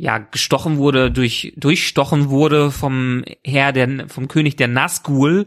ja gestochen wurde, durch durchstochen wurde vom Herr der vom König der Nazgul,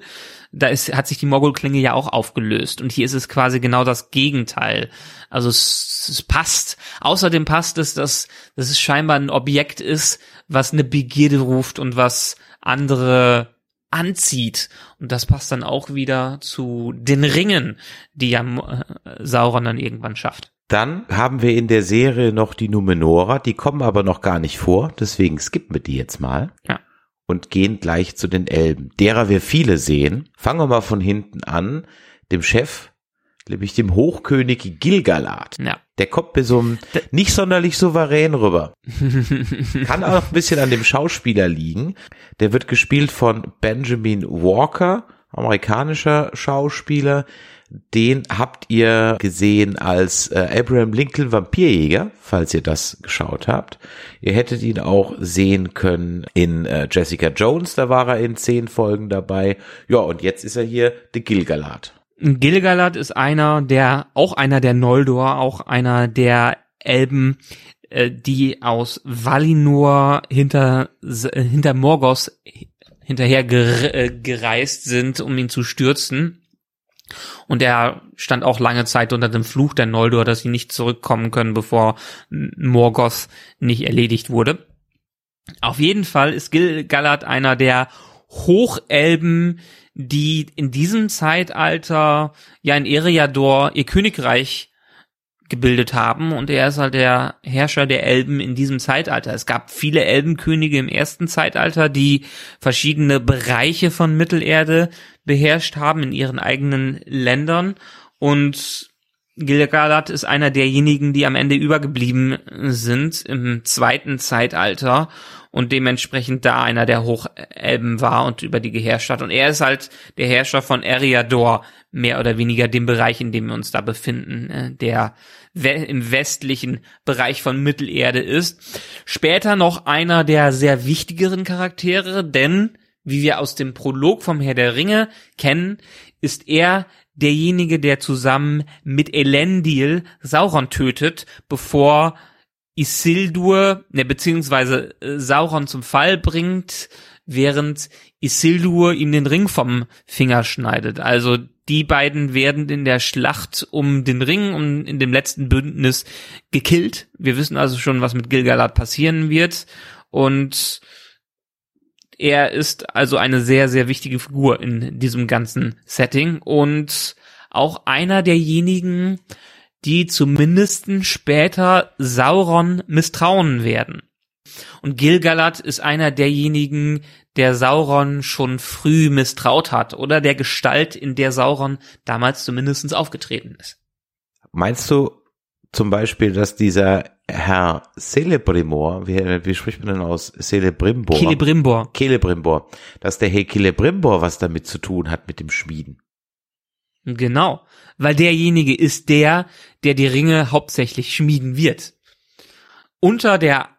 da ist hat sich die Morgul-Klinge ja auch aufgelöst und hier ist es quasi genau das Gegenteil. Also es, es passt. Außerdem passt es, dass, dass es scheinbar ein Objekt ist, was eine Begierde ruft und was andere anzieht. Und das passt dann auch wieder zu den Ringen, die ja äh, Sauron dann irgendwann schafft. Dann haben wir in der Serie noch die Numenora, die kommen aber noch gar nicht vor, deswegen skippen wir die jetzt mal. Ja. Und gehen gleich zu den Elben, derer wir viele sehen. Fangen wir mal von hinten an, dem Chef, nämlich dem Hochkönig Gilgalad. Ja. Der kommt mir so nicht sonderlich souverän rüber. Kann auch ein bisschen an dem Schauspieler liegen. Der wird gespielt von Benjamin Walker, amerikanischer Schauspieler. Den habt ihr gesehen als äh, Abraham Lincoln Vampirjäger, falls ihr das geschaut habt. Ihr hättet ihn auch sehen können in äh, Jessica Jones, da war er in zehn Folgen dabei. Ja, und jetzt ist er hier der Gilgalad. Gilgalad ist einer der, auch einer der Noldor, auch einer der Elben, äh, die aus Valinor hinter, äh, hinter Morgos hinterher äh, gereist sind, um ihn zu stürzen. Und er stand auch lange Zeit unter dem Fluch der Noldor, dass sie nicht zurückkommen können, bevor Morgoth nicht erledigt wurde. Auf jeden Fall ist Gilgalad einer der Hochelben, die in diesem Zeitalter ja in Eriador ihr Königreich gebildet haben und er ist halt der Herrscher der Elben in diesem Zeitalter. Es gab viele Elbenkönige im ersten Zeitalter, die verschiedene Bereiche von Mittelerde beherrscht haben in ihren eigenen Ländern und Gilgalad ist einer derjenigen, die am Ende übergeblieben sind im zweiten Zeitalter und dementsprechend da einer der Hochelben war und über die geherrscht hat. Und er ist halt der Herrscher von Eriador, mehr oder weniger dem Bereich, in dem wir uns da befinden, äh, der im westlichen Bereich von Mittelerde ist. Später noch einer der sehr wichtigeren Charaktere, denn wie wir aus dem Prolog vom Herr der Ringe kennen, ist er derjenige, der zusammen mit Elendil Sauron tötet, bevor Isildur, ne, beziehungsweise Sauron zum Fall bringt, während Isildur ihm den Ring vom Finger schneidet. Also die beiden werden in der Schlacht um den Ring, um in dem letzten Bündnis gekillt. Wir wissen also schon, was mit Gilgalad passieren wird. Und er ist also eine sehr, sehr wichtige Figur in diesem ganzen Setting und auch einer derjenigen, die zumindest später Sauron misstrauen werden. Und Gilgalad ist einer derjenigen, der Sauron schon früh misstraut hat oder der Gestalt, in der Sauron damals zumindest aufgetreten ist. Meinst du zum Beispiel, dass dieser Herr Celebrimor, wie, wie spricht man denn aus? Celebrimbor? Celebrimbor. Celebrimbor. Dass der Herr Celebrimbor was damit zu tun hat mit dem Schmieden. Genau, weil derjenige ist der, der die Ringe hauptsächlich schmieden wird. Unter der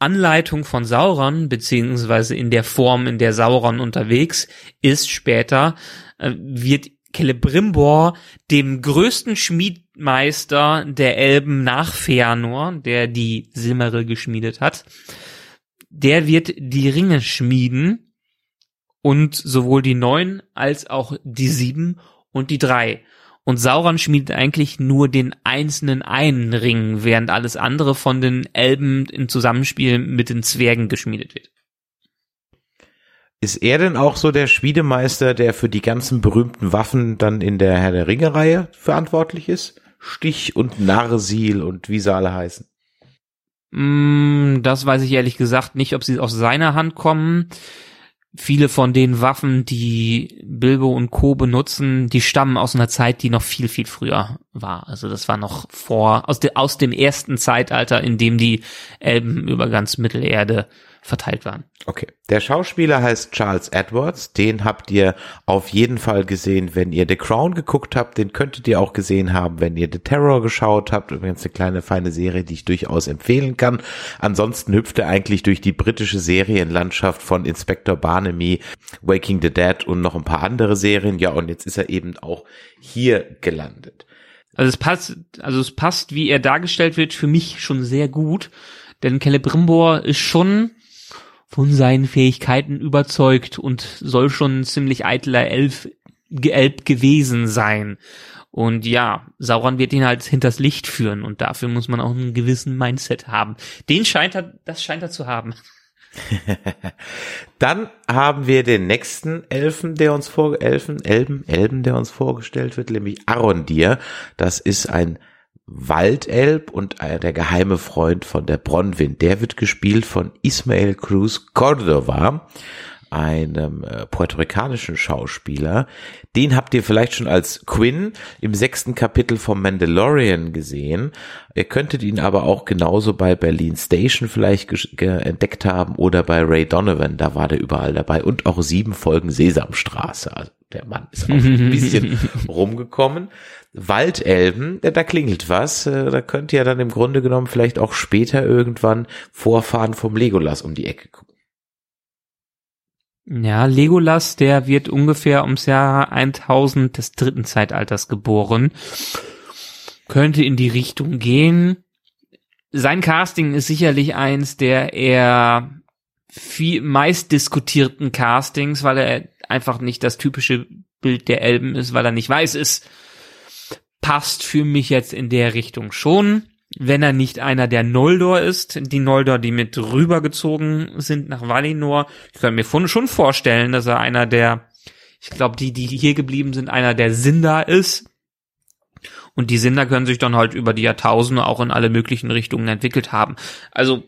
Anleitung von Sauron, beziehungsweise in der Form, in der Sauron unterwegs ist später, äh, wird Celebrimbor dem größten Schmiedmeister der Elben nach Feanor, der die Silmaril geschmiedet hat, der wird die Ringe schmieden und sowohl die neun als auch die sieben und die drei. Und Sauron schmiedet eigentlich nur den einzelnen einen Ring, während alles andere von den Elben im Zusammenspiel mit den Zwergen geschmiedet wird. Ist er denn auch so der Schmiedemeister, der für die ganzen berühmten Waffen dann in der Herr der Ringe-Reihe verantwortlich ist? Stich und Narsil und wie sie alle heißen. Mm, das weiß ich ehrlich gesagt nicht, ob sie aus seiner Hand kommen viele von den Waffen, die Bilbo und Co. benutzen, die stammen aus einer Zeit, die noch viel, viel früher war. Also das war noch vor, aus, de, aus dem ersten Zeitalter, in dem die Elben über ganz Mittelerde verteilt waren. Okay. Der Schauspieler heißt Charles Edwards. Den habt ihr auf jeden Fall gesehen, wenn ihr The Crown geguckt habt. Den könntet ihr auch gesehen haben, wenn ihr The Terror geschaut habt. Übrigens eine kleine feine Serie, die ich durchaus empfehlen kann. Ansonsten hüpft er eigentlich durch die britische Serienlandschaft von Inspector Barnaby, Waking the Dead und noch ein paar andere Serien. Ja, und jetzt ist er eben auch hier gelandet. Also es passt, also es passt, wie er dargestellt wird, für mich schon sehr gut. Denn Celebrimbor ist schon von seinen Fähigkeiten überzeugt und soll schon ein ziemlich eitler Elf, Elb gewesen sein. Und ja, Sauron wird ihn halt hinters Licht führen und dafür muss man auch einen gewissen Mindset haben. Den scheint er, das scheint er zu haben. Dann haben wir den nächsten Elfen, der uns vor, Elfen, Elben, Elben, der uns vorgestellt wird, nämlich Arondir. Das ist ein Waldelb und der geheime Freund von der Bronwyn. Der wird gespielt von Ismael Cruz Cordova, einem äh, puerto-ricanischen Schauspieler. Den habt ihr vielleicht schon als Quinn im sechsten Kapitel vom Mandalorian gesehen. Ihr könntet ihn aber auch genauso bei Berlin Station vielleicht entdeckt haben oder bei Ray Donovan, da war der überall dabei und auch sieben Folgen Sesamstraße. Also der Mann ist auch ein bisschen rumgekommen. Waldelben, da klingelt was. Äh, da könnt ihr dann im Grunde genommen vielleicht auch später irgendwann Vorfahren vom Legolas um die Ecke gucken. Ja, Legolas, der wird ungefähr ums Jahr 1000 des dritten Zeitalters geboren. Könnte in die Richtung gehen. Sein Casting ist sicherlich eins der eher viel meist diskutierten Castings, weil er einfach nicht das typische Bild der Elben ist, weil er nicht weiß ist passt für mich jetzt in der Richtung schon. Wenn er nicht einer der Noldor ist, die Noldor, die mit rübergezogen sind nach Valinor. Ich kann mir schon vorstellen, dass er einer der, ich glaube, die, die hier geblieben sind, einer der Sindar ist. Und die Sinder können sich dann halt über die Jahrtausende auch in alle möglichen Richtungen entwickelt haben. Also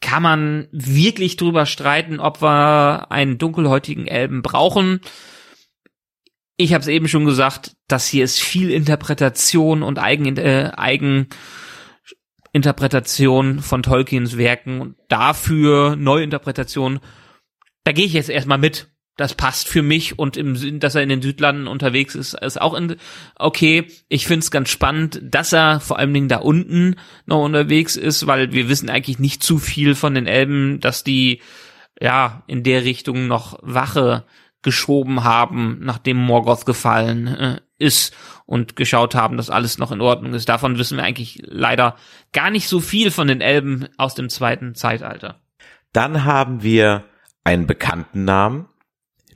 kann man wirklich drüber streiten, ob wir einen dunkelhäutigen Elben brauchen ich habe es eben schon gesagt, das hier ist viel Interpretation und Eigen, äh, Eigeninterpretation von Tolkiens Werken und dafür Neuinterpretation. Da gehe ich jetzt erstmal mit. Das passt für mich und im Sinn, dass er in den Südlanden unterwegs ist, ist auch in, okay. Ich find's ganz spannend, dass er vor allen Dingen da unten noch unterwegs ist, weil wir wissen eigentlich nicht zu viel von den Elben, dass die ja in der Richtung noch Wache geschoben haben, nachdem Morgoth gefallen äh, ist und geschaut haben, dass alles noch in Ordnung ist. Davon wissen wir eigentlich leider gar nicht so viel von den Elben aus dem zweiten Zeitalter. Dann haben wir einen bekannten Namen,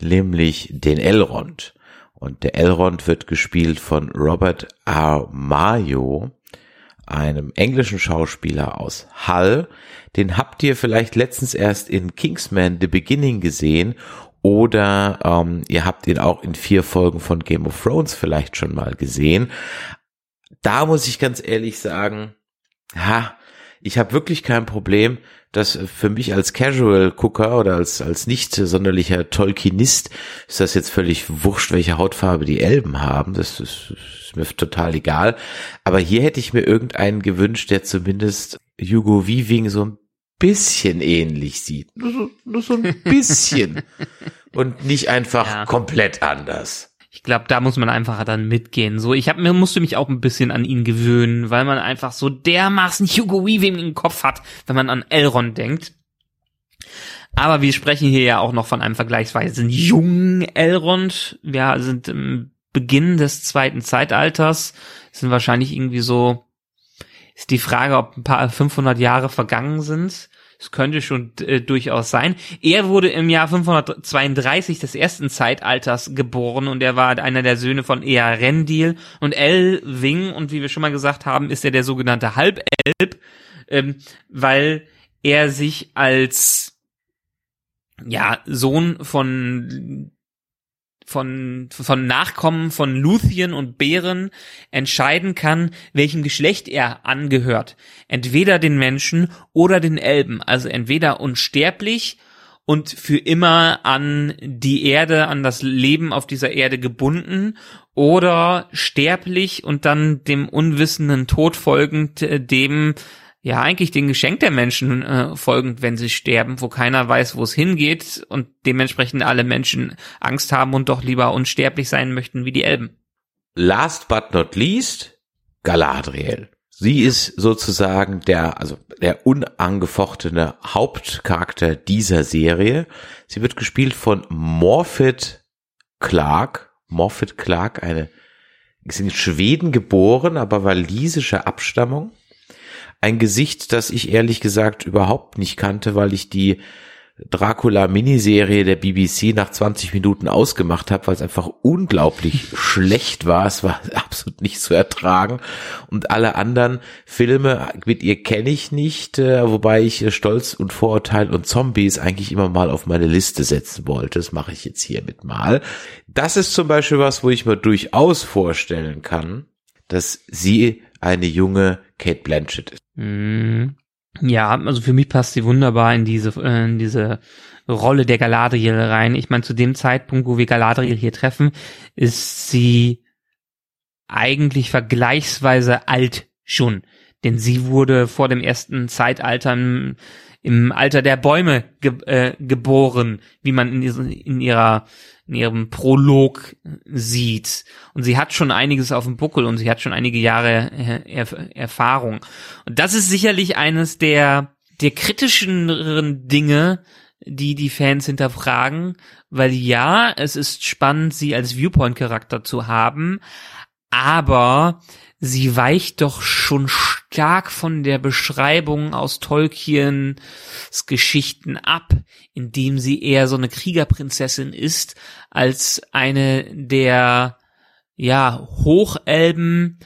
nämlich den Elrond. Und der Elrond wird gespielt von Robert R. Mayo, einem englischen Schauspieler aus Hull. Den habt ihr vielleicht letztens erst in Kingsman The Beginning gesehen oder ähm, ihr habt ihn auch in vier Folgen von Game of Thrones vielleicht schon mal gesehen. Da muss ich ganz ehrlich sagen, ha, ich habe wirklich kein Problem, dass für mich als Casual-Gucker oder als, als nicht sonderlicher Tolkienist ist das jetzt völlig wurscht, welche Hautfarbe die Elben haben. Das ist, ist mir total egal. Aber hier hätte ich mir irgendeinen gewünscht, der zumindest Hugo Weaving so ein bisschen ähnlich sieht. Nur so, nur so ein bisschen. Und nicht einfach ja. komplett anders. Ich glaube, da muss man einfach dann mitgehen. So, ich hab, mir musste mich auch ein bisschen an ihn gewöhnen, weil man einfach so dermaßen Hugo Weaving im Kopf hat, wenn man an Elrond denkt. Aber wir sprechen hier ja auch noch von einem vergleichsweise jungen Elrond. Wir sind im Beginn des zweiten Zeitalters, sind wahrscheinlich irgendwie so, ist die Frage, ob ein paar 500 Jahre vergangen sind. Es könnte schon äh, durchaus sein. Er wurde im Jahr 532 des ersten Zeitalters geboren und er war einer der Söhne von Earendil und Elwing und wie wir schon mal gesagt haben, ist er der sogenannte Halbelb, ähm, weil er sich als ja Sohn von von, von Nachkommen von Luthien und Bären entscheiden kann, welchem Geschlecht er angehört. Entweder den Menschen oder den Elben. Also entweder unsterblich und für immer an die Erde, an das Leben auf dieser Erde gebunden oder sterblich und dann dem unwissenden Tod folgend, äh, dem ja eigentlich den Geschenk der Menschen äh, folgend, wenn sie sterben, wo keiner weiß, wo es hingeht und dementsprechend alle Menschen Angst haben und doch lieber unsterblich sein möchten wie die Elben. Last but not least, Galadriel. Sie ist sozusagen der, also der unangefochtene Hauptcharakter dieser Serie. Sie wird gespielt von Morfitt Clark. Morfitt Clark, eine, ist in Schweden geboren, aber walisische Abstammung ein Gesicht, das ich ehrlich gesagt überhaupt nicht kannte, weil ich die Dracula-Miniserie der BBC nach 20 Minuten ausgemacht habe, weil es einfach unglaublich schlecht war. Es war absolut nicht zu ertragen. Und alle anderen Filme mit ihr kenne ich nicht, äh, wobei ich äh, Stolz und Vorurteil und Zombies eigentlich immer mal auf meine Liste setzen wollte. Das mache ich jetzt hiermit mal. Das ist zum Beispiel was, wo ich mir durchaus vorstellen kann, dass sie eine junge Kate Blanchett ist. Mhm. Ja, also für mich passt sie wunderbar in diese, in diese Rolle der Galadriel rein. Ich meine, zu dem Zeitpunkt, wo wir Galadriel hier treffen, ist sie eigentlich vergleichsweise alt schon. Denn sie wurde vor dem ersten Zeitalter im, im Alter der Bäume ge äh, geboren, wie man in, in ihrer in ihrem Prolog sieht. Und sie hat schon einiges auf dem Buckel und sie hat schon einige Jahre äh, er Erfahrung. Und das ist sicherlich eines der, der kritischeren Dinge, die die Fans hinterfragen, weil ja, es ist spannend, sie als Viewpoint-Charakter zu haben, aber sie weicht doch schon stark von der Beschreibung aus Tolkiens Geschichten ab, indem sie eher so eine Kriegerprinzessin ist, als eine der, ja, Hochelben,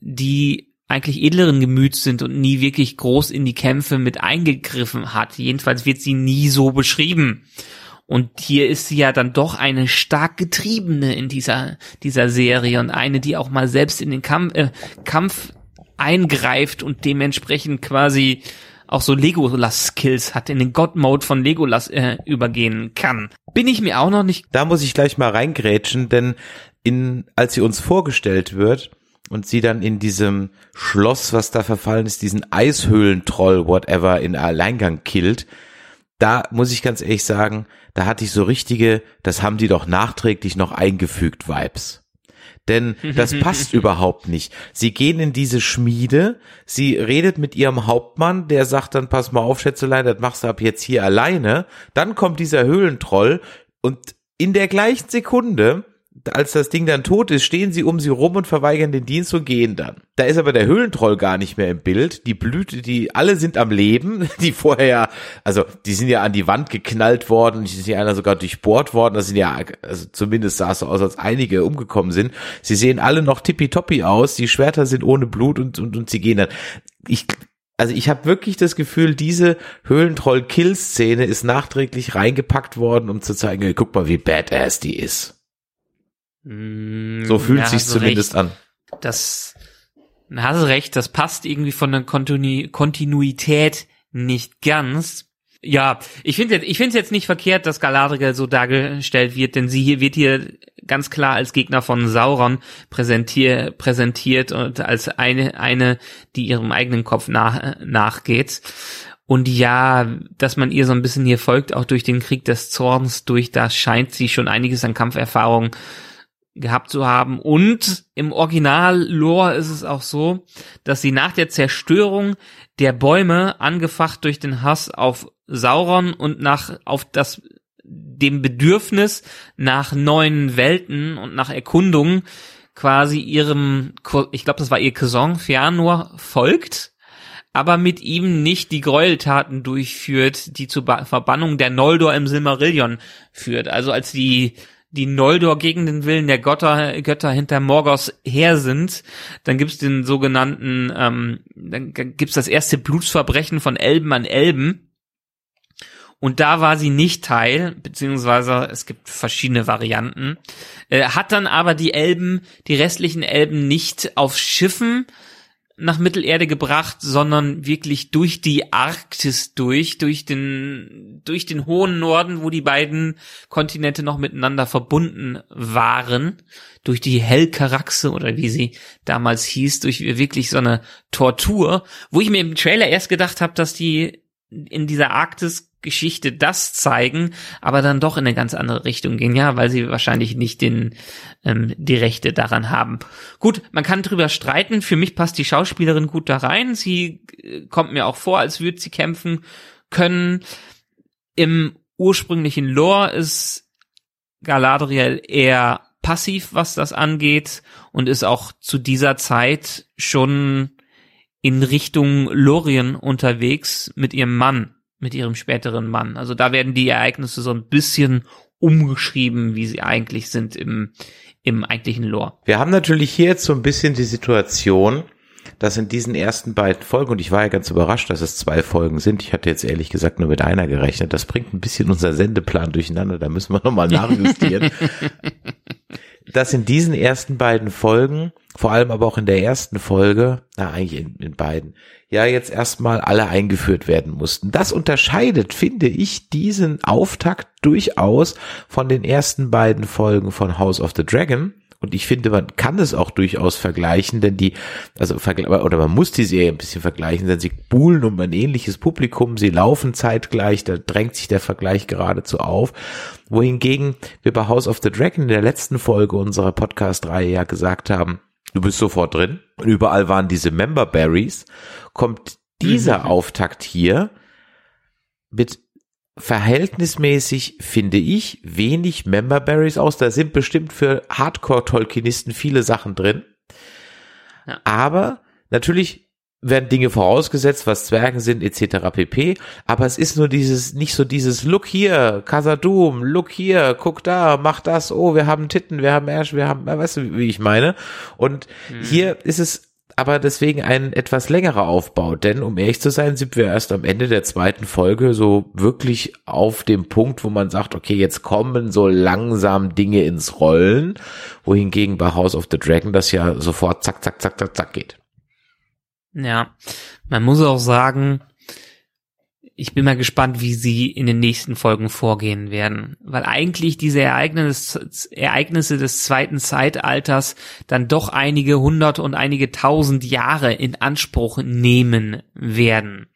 die eigentlich edleren Gemüts sind und nie wirklich groß in die Kämpfe mit eingegriffen hat. Jedenfalls wird sie nie so beschrieben. Und hier ist sie ja dann doch eine stark getriebene in dieser, dieser Serie und eine, die auch mal selbst in den Kampf, äh, Kampf eingreift und dementsprechend quasi auch so Legolas-Skills hat, in den God-Mode von Legolas äh, übergehen kann. Bin ich mir auch noch nicht. Da muss ich gleich mal reingrätschen, denn in, als sie uns vorgestellt wird und sie dann in diesem Schloss, was da verfallen ist, diesen Eishöhlentroll, whatever, in Alleingang killt, da muss ich ganz ehrlich sagen, da hatte ich so richtige, das haben die doch nachträglich noch eingefügt, Vibes. Denn das passt überhaupt nicht. Sie gehen in diese Schmiede, sie redet mit ihrem Hauptmann, der sagt dann, pass mal auf, Schätzelein, das machst du ab jetzt hier alleine. Dann kommt dieser Höhlentroll und in der gleichen Sekunde als das Ding dann tot ist, stehen sie um sie rum und verweigern den Dienst und gehen dann. Da ist aber der Höhlentroll gar nicht mehr im Bild. Die Blüte, die alle sind am Leben, die vorher, also die sind ja an die Wand geknallt worden, sind ja einer sogar durchbohrt worden. Das sind ja, also zumindest sah es so aus, als einige umgekommen sind. Sie sehen alle noch tippitoppi aus, die Schwerter sind ohne Blut und, und, und sie gehen dann. Ich, also ich habe wirklich das Gefühl, diese Höhlentroll-Kill-Szene ist nachträglich reingepackt worden, um zu zeigen, guck mal, wie badass die ist. Mm, So fühlt ja, du zumindest recht. an. Das, da hast du recht, das passt irgendwie von der Kontinu Kontinuität nicht ganz. Ja, ich finde jetzt, ich finde es jetzt nicht verkehrt, dass Galadriel so dargestellt wird, denn sie hier wird hier ganz klar als Gegner von Sauron präsentier, präsentiert und als eine, eine, die ihrem eigenen Kopf nach, nachgeht. Und ja, dass man ihr so ein bisschen hier folgt, auch durch den Krieg des Zorns, durch das scheint sie schon einiges an Kampferfahrung gehabt zu haben. Und im Original-Lore ist es auch so, dass sie nach der Zerstörung der Bäume, angefacht durch den Hass auf Sauron und nach, auf das, dem Bedürfnis nach neuen Welten und nach Erkundungen quasi ihrem, ich glaube, das war ihr Cousin Fëanor folgt, aber mit ihm nicht die Gräueltaten durchführt, die zur Ba- Verbannung der Noldor im Silmarillion führt. Also als die die Noldor gegen den Willen der Götter, Götter hinter Morgoth her sind, dann gibt's den sogenannten, ähm, dann gibt's das erste Blutsverbrechen von Elben an Elben. Und da war sie nicht Teil, beziehungsweise es gibt verschiedene Varianten, äh, hat dann aber die Elben, die restlichen Elben nicht auf Schiffen nach Mittelerde gebracht, sondern wirklich durch die Arktis durch, durch den, durch den hohen Norden, wo die beiden Kontinente noch miteinander verbunden waren, durch die Helkaraxe oder wie sie damals hieß, durch wirklich so eine Tortur, wo ich mir im Trailer erst gedacht habe, dass die in dieser Arktis-Geschichte das zeigen, aber dann doch in eine ganz andere Richtung gehen, ja, weil sie wahrscheinlich nicht den ähm, die Rechte daran haben. Gut, man kann drüber streiten. Für mich passt die Schauspielerin gut da rein. Sie äh, kommt mir auch vor, als würde sie kämpfen können. Im ursprünglichen Lore ist Galadriel eher passiv, was das angeht und ist auch zu dieser Zeit schon in Richtung Lorien unterwegs mit ihrem Mann, mit ihrem späteren Mann. Also da werden die Ereignisse so ein bisschen umgeschrieben, wie sie eigentlich sind im, im eigentlichen Lore. Wir haben natürlich hier jetzt so ein bisschen die Situation, dass in diesen ersten beiden Folgen, und ich war ja ganz überrascht, dass es zwei Folgen sind, ich hatte jetzt ehrlich gesagt nur mit einer gerechnet, das bringt ein bisschen unser Sendeplan durcheinander, da müssen wir nochmal nachjustieren, dass in diesen ersten beiden Folgen, vor allem aber auch in der ersten Folge, na eigentlich in, in beiden, ja jetzt erstmal alle eingeführt werden mussten. Das unterscheidet, finde ich, diesen Auftakt durchaus von den ersten beiden Folgen von House of the Dragon. Und ich finde, man kann es auch durchaus vergleichen, denn die, also oder man muss die Serie ein bisschen vergleichen, denn sie buhlen um ein ähnliches Publikum, sie laufen zeitgleich, da drängt sich der Vergleich geradezu auf. Wohingegen wir bei House of the Dragon in der letzten Folge unserer Podcast-Reihe ja gesagt haben, du bist sofort drin. Und überall waren diese Member Berries. Kommt dieser Auftakt hier mit verhältnismäßig, finde ich, wenig Member Berries aus. Da sind bestimmt für Hardcore-Tolkienisten viele Sachen drin. Ja. Aber natürlich werden Dinge vorausgesetzt, was Zwergen sind, etc. pp. Aber es ist nur dieses, nicht so dieses Look hier, Casadum, Look hier, guck da, mach das, oh, wir haben Titten, wir haben Ärsch, wir haben, weißt du, wie ich meine? Und hier ist es aber deswegen ein etwas längerer Aufbau, denn um ehrlich zu sein, sind wir erst am Ende der zweiten Folge so wirklich auf dem Punkt, wo man sagt, okay, jetzt kommen so langsam Dinge ins Rollen, wohingegen bei House of the Dragon das ja sofort zack, zack, zack, zack, zack geht. Ja, man muss auch sagen, ich bin mal gespannt, wie sie in den nächsten Folgen vorgehen werden, weil eigentlich diese Ereignisse, des zweiten Zeitalters dann doch einige hundert und einige tausend Jahre in Anspruch nehmen werden.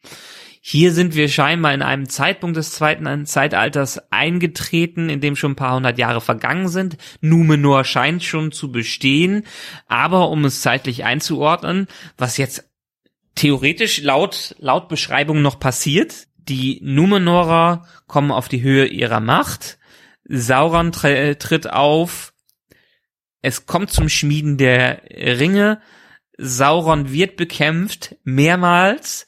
Hier sind wir scheinbar in einem Zeitpunkt des zweiten Zeitalters eingetreten, in dem schon ein paar hundert Jahre vergangen sind. Numenor scheint schon zu bestehen, aber um es zeitlich einzuordnen, was jetzt theoretisch laut, laut Beschreibung noch passiert. Die Numenorer kommen auf die Höhe ihrer Macht. Sauron tre tritt auf. es kommt zum Schmieden der Ringe, Sauron wird bekämpft, mehrmals,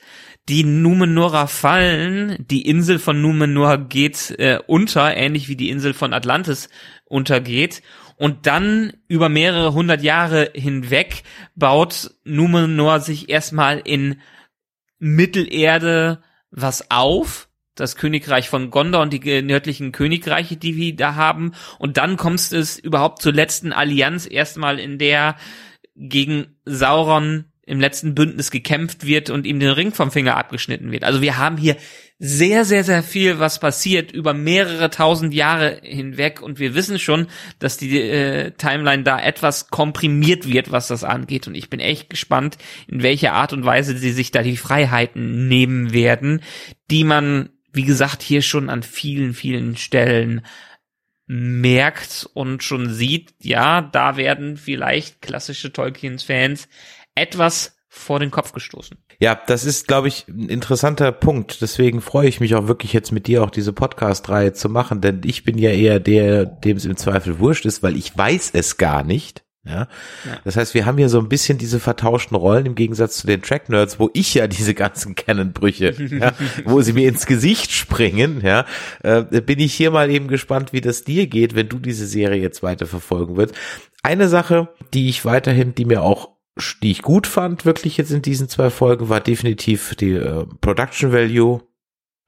die Numenora fallen, die Insel von Numenor geht äh, unter, ähnlich wie die Insel von Atlantis untergeht. Und dann über mehrere hundert Jahre hinweg baut Numenor sich erstmal in Mittelerde was auf, das Königreich von Gondor und die nördlichen Königreiche, die wir da haben. Und dann kommt es überhaupt zur letzten Allianz, erstmal in der gegen Sauron im letzten Bündnis gekämpft wird und ihm den Ring vom Finger abgeschnitten wird. Also wir haben hier sehr, sehr, sehr viel, was passiert über mehrere tausend Jahre hinweg. Und wir wissen schon, dass die äh, Timeline da etwas komprimiert wird, was das angeht. Und ich bin echt gespannt, in welcher Art und Weise sie sich da die Freiheiten nehmen werden, die man, wie gesagt, hier schon an vielen, vielen Stellen merkt und schon sieht, ja, da werden vielleicht klassische Tolkiens-Fans etwas vor den Kopf gestoßen. Ja, das ist, glaube ich, ein interessanter Punkt. Deswegen freue ich mich auch wirklich jetzt mit dir auch diese Podcast-Reihe zu machen, denn ich bin ja eher der, dem es im Zweifel wurscht ist, weil ich weiß es gar nicht. Ja? ja. Das heißt, wir haben hier so ein bisschen diese vertauschten Rollen im Gegensatz zu den Track Nerds, wo ich ja diese ganzen Canon-Brüche, ja, wo sie mir ins Gesicht springen, ja, äh, bin ich hier mal eben gespannt, wie das dir geht, wenn du diese Serie jetzt weiter verfolgen wirst. Eine Sache, die ich weiterhin, die mir auch die ich gut fand, wirklich jetzt in diesen zwei Folgen, war definitiv die äh, Production Value.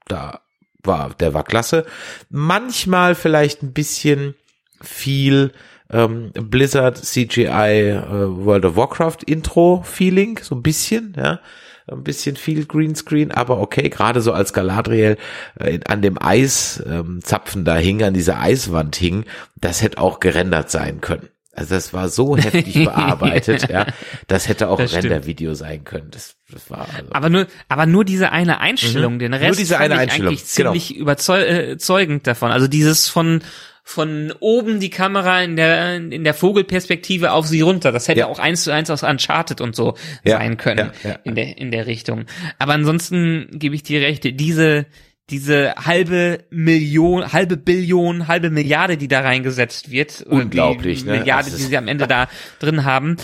Da war, der war klasse. Manchmal vielleicht ein bisschen viel ähm, Blizzard CGI äh, World of Warcraft Intro Feeling, so ein bisschen, ja. Ein bisschen viel Greenscreen, aber okay, gerade so als Galadriel äh, an dem Eiszapfen ähm, da hing, an dieser Eiswand hing, das hätte auch gerendert sein können. Also das war so heftig bearbeitet, ja. Das hätte auch das ein Rendervideo sein können. Das, das war also aber nur, aber nur diese eine Einstellung, mhm. den Rest nur diese fand eine ich Einstellung. eigentlich ziemlich genau. überzeugend davon. Also dieses von von oben die Kamera in der in der Vogelperspektive auf sie runter. Das hätte ja. auch eins zu eins aus Uncharted und so ja. sein können ja. in der in der Richtung. Aber ansonsten gebe ich dir recht. Diese diese halbe Million, halbe Billion, halbe Milliarde, die da reingesetzt wird, unglaublich, die ne? Milliarde, die sie am Ende da drin haben,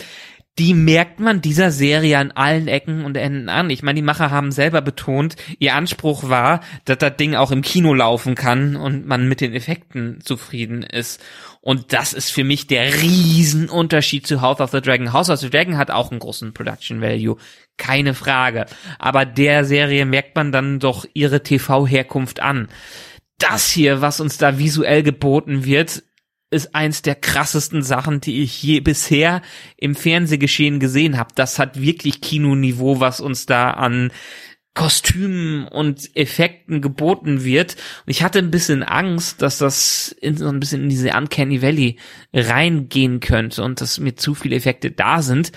die merkt man dieser Serie an allen Ecken und Enden an. Ich meine, die Macher haben selber betont, ihr Anspruch war, dass das Ding auch im Kino laufen kann und man mit den Effekten zufrieden ist. Und das ist für mich der Riesenunterschied zu House of the Dragon. House of the Dragon hat auch einen großen Production Value, keine Frage. Aber der Serie merkt man dann doch ihre TV-Herkunft an. Das hier, was uns da visuell geboten wird, ist eins der krassesten Sachen, die ich je bisher im Fernsehgeschehen gesehen habe. Das hat wirklich Kinoniveau, was uns da an Kostümen und Effekten geboten wird. Und ich hatte ein bisschen Angst, dass das in, so ein bisschen in diese Uncanny Valley reingehen könnte und dass mir zu viele Effekte da sind.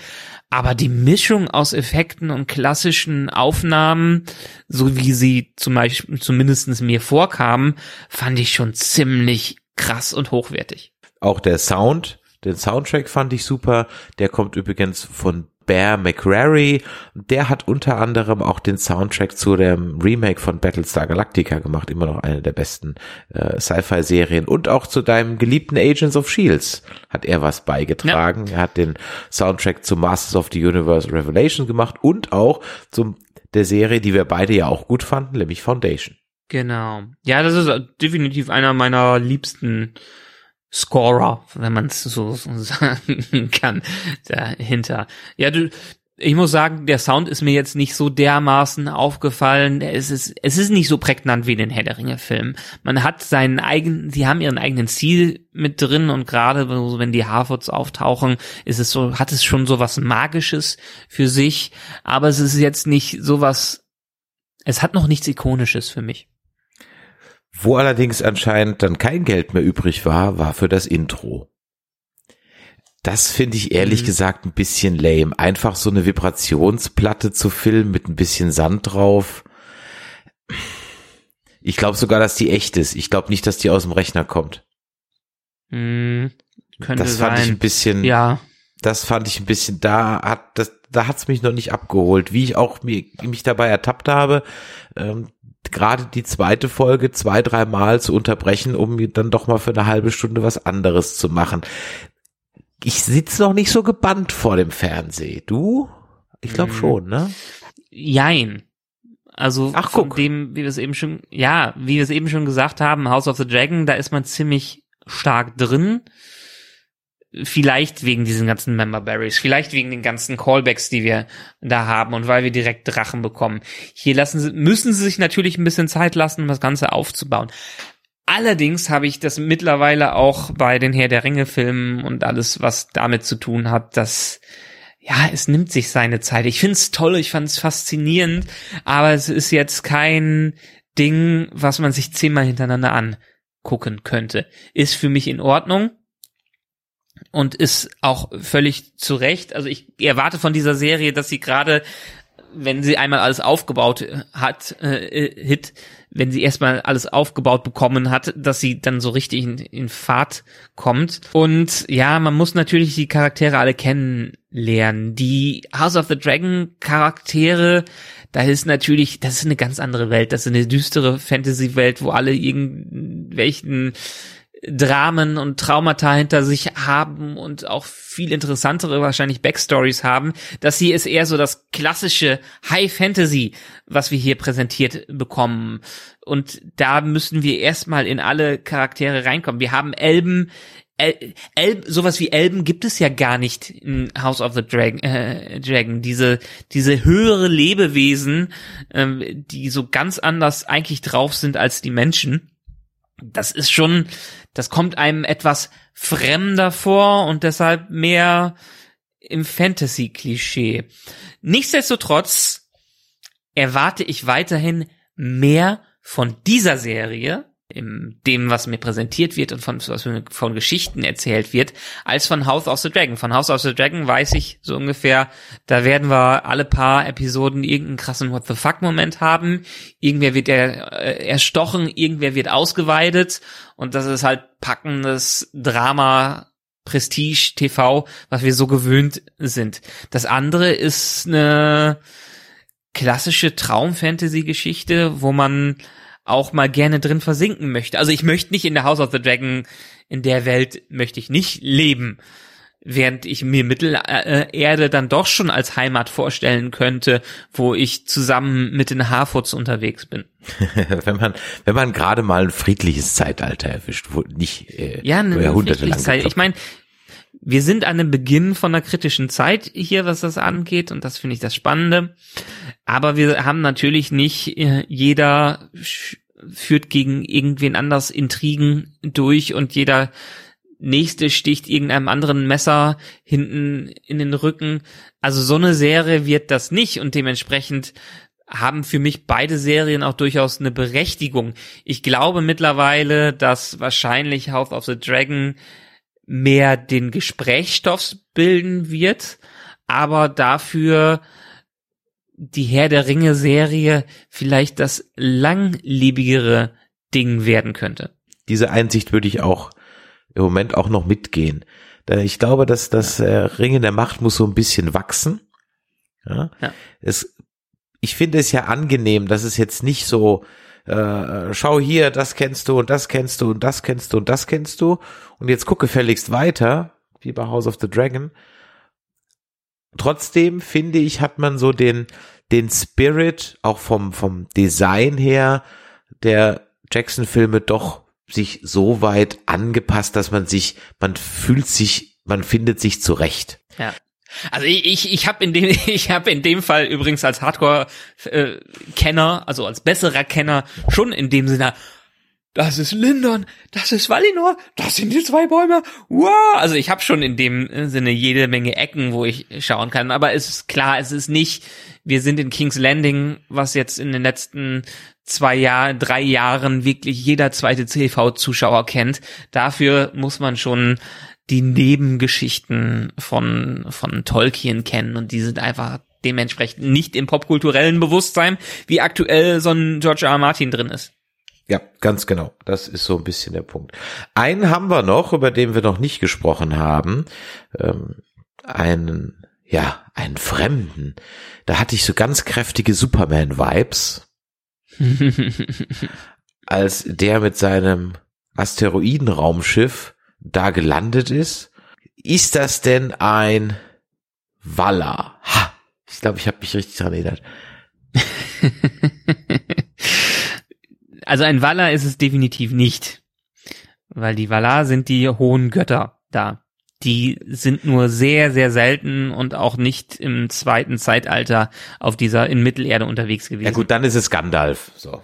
Aber die Mischung aus Effekten und klassischen Aufnahmen, so wie sie zum Beispiel zumindestens mir vorkamen, fand ich schon ziemlich krass und hochwertig. Auch der Sound, den Soundtrack fand ich super. Der kommt übrigens von Bear McCrary. Der hat unter anderem auch den Soundtrack zu dem Remake von Battlestar Galactica gemacht. Immer noch eine der besten äh, Sci-Fi-Serien. Und auch zu deinem geliebten Agents of Shields hat er was beigetragen. Ja. Er hat den Soundtrack zu Masters of the Universe Revelation gemacht und auch zum der Serie, die wir beide ja auch gut fanden, nämlich Foundation. Genau. Ja, das ist definitiv einer meiner liebsten Scorer, wenn man es so, sagen kann, dahinter. Ja, du, ich muss sagen, der Sound ist mir jetzt nicht so dermaßen aufgefallen. Es ist, es ist nicht so prägnant wie in den Herr der Ringe Film. Man hat seinen eigenen, sie haben ihren eigenen Ziel mit drin und gerade wenn die Harfords auftauchen, ist es so, hat es schon so was Magisches für sich. Aber es ist jetzt nicht so was, es hat noch nichts Ikonisches für mich. Wo allerdings anscheinend dann kein Geld mehr übrig war, war für das Intro. Das finde ich ehrlich mhm. gesagt ein bisschen lame. Einfach so eine Vibrationsplatte zu filmen mit ein bisschen Sand drauf. Ich glaube sogar, dass die echt ist. Ich glaube nicht, dass die aus dem Rechner kommt. Mhm, könnte das fand sein. ich ein bisschen. Ja. Das fand ich ein bisschen. Da hat das, da hat's mich noch nicht abgeholt. Wie ich auch mir, mich dabei ertappt habe. Ähm, gerade die zweite Folge zwei, dreimal zu unterbrechen, um dann doch mal für eine halbe Stunde was anderes zu machen. ich sitze noch nicht so gebannt vor dem Fernseh. Du? Ich glaube Mhm. schon, ne? Jein. Also Ach, von guck. dem, wie wir es eben schon, ja, wie wir es eben schon gesagt haben, House of the Dragon, da ist man ziemlich stark drin. Vielleicht wegen diesen ganzen Member Berries, vielleicht wegen den ganzen Callbacks, die wir da haben und weil wir direkt Drachen bekommen. Hier lassen sie, müssen sie sich natürlich ein bisschen Zeit lassen, um das Ganze aufzubauen. Allerdings habe ich das mittlerweile auch bei den Herr der Ringe Filmen und alles, was damit zu tun hat, dass ja, es nimmt sich seine Zeit. Ich find's toll, ich fand's faszinierend, aber es ist jetzt kein Ding, was man sich zehnmal hintereinander angucken könnte. Ist für mich in Ordnung und ist auch völlig zu Recht. Also ich erwarte von dieser Serie, dass sie gerade, wenn sie einmal alles aufgebaut hat, äh, Hit, wenn sie erstmal alles aufgebaut bekommen hat, dass sie dann so richtig in, in Fahrt kommt. Und ja, man muss natürlich die Charaktere alle kennenlernen. Die House of the Dragon Charaktere, da ist natürlich, das ist eine ganz andere Welt. Das ist eine düstere Fantasy-Welt, wo alle irgendwelchen Dramen und Traumata hinter sich haben und auch viel interessantere wahrscheinlich Backstories haben. Das hier ist eher so das klassische High Fantasy, was wir hier präsentiert bekommen. Und da müssen wir erstmal in alle Charaktere reinkommen. Wir haben Elben, El El sowas wie Elben gibt es ja gar nicht in House of the Dragon. Äh, Dragon. Diese diese höhere Lebewesen, ähm, die so ganz anders eigentlich drauf sind als die Menschen. Das ist schon, das kommt einem etwas fremder vor und deshalb mehr im Fantasy-Klischee. Nichtsdestotrotz erwarte ich weiterhin mehr von dieser Serie, in dem, was mir präsentiert wird und von, was mir von Geschichten erzählt wird, als von House of the Dragon. Von House of the Dragon weiß ich so ungefähr, da werden wir alle paar Episoden irgendeinen krassen What the fuck Moment haben. Irgendwer wird er, äh, erstochen, irgendwer wird ausgeweidet und das ist halt packendes Drama, Prestige, TV, was wir so gewöhnt sind. Das andere ist eine klassische Traum-Fantasy-Geschichte, wo man auch mal gerne drin versinken möchte. Also ich möchte nicht in der House of the Dragon, in der Welt möchte ich nicht leben, während ich mir Mittelerde dann doch schon als Heimat vorstellen könnte, wo ich zusammen mit den Harfords unterwegs bin. wenn man, wenn man gerade mal ein friedliches Zeitalter erwischt, wo nicht äh, Ja, eine jahrhundertelang Zeit. Ich meine, wir sind an dem Beginn von einer kritischen Zeit hier, was das angeht, und das finde ich das Spannende. Aber wir haben natürlich nicht äh, jeder führt gegen irgendwen anders Intrigen durch und jeder nächste sticht irgendeinem anderen Messer hinten in den Rücken. Also so eine Serie wird das nicht und dementsprechend haben für mich beide Serien auch durchaus eine Berechtigung. Ich glaube mittlerweile, dass wahrscheinlich House of the Dragon mehr den Gesprächsstoff bilden wird, aber dafür die Herr der Ringe Serie vielleicht das langlebigere Ding werden könnte. Diese Einsicht würde ich auch im Moment auch noch mitgehen. Ich glaube, dass das äh, Ringen der Macht muss so ein bisschen wachsen. Ja? Ja. Es, ich finde es ja angenehm, dass es jetzt nicht so, äh, schau hier, das kennst du und das kennst du und das kennst du und das kennst du und jetzt gucke gefälligst weiter, wie bei House of the Dragon. Trotzdem finde ich, hat man so den, den Spirit auch vom, vom Design her der Jackson-Filme doch sich so weit angepasst, dass man sich, man fühlt sich, man findet sich zurecht. Ja. Also ich, ich, ich habe in dem ich habe in dem Fall übrigens als Hardcore äh, Kenner, also als besserer Kenner schon in dem Sinne das ist Lindon, das ist Valinor, das sind die zwei Bäume. Wow! Also ich habe schon in dem Sinne jede Menge Ecken, wo ich schauen kann, aber es ist klar, es ist nicht wir sind in King's Landing, was jetzt in den letzten zwei Jahren, drei Jahren wirklich jeder zweite TV-Zuschauer kennt. Dafür muss man schon die Nebengeschichten von, von Tolkien kennen und die sind einfach dementsprechend nicht im popkulturellen Bewusstsein, wie aktuell so ein George R. R. Martin drin ist. Ja, ganz genau. Das ist so ein bisschen der Punkt. Einen haben wir noch, über den wir noch nicht gesprochen haben. Ähm, einen, ja, einen Fremden. Da hatte ich so ganz kräftige Superman-Vibes, als der mit seinem Asteroidenraumschiff da gelandet ist. ist das denn ein Walla? Ha, ich glaube, ich habe mich richtig dran erinnert. also ein Valar ist es definitiv nicht. Weil die Valar sind die hohen Götter da. Die sind nur sehr, sehr selten und auch nicht im zweiten Zeitalter auf dieser in Mittelerde unterwegs gewesen. Ja gut, dann ist es Gandalf. So.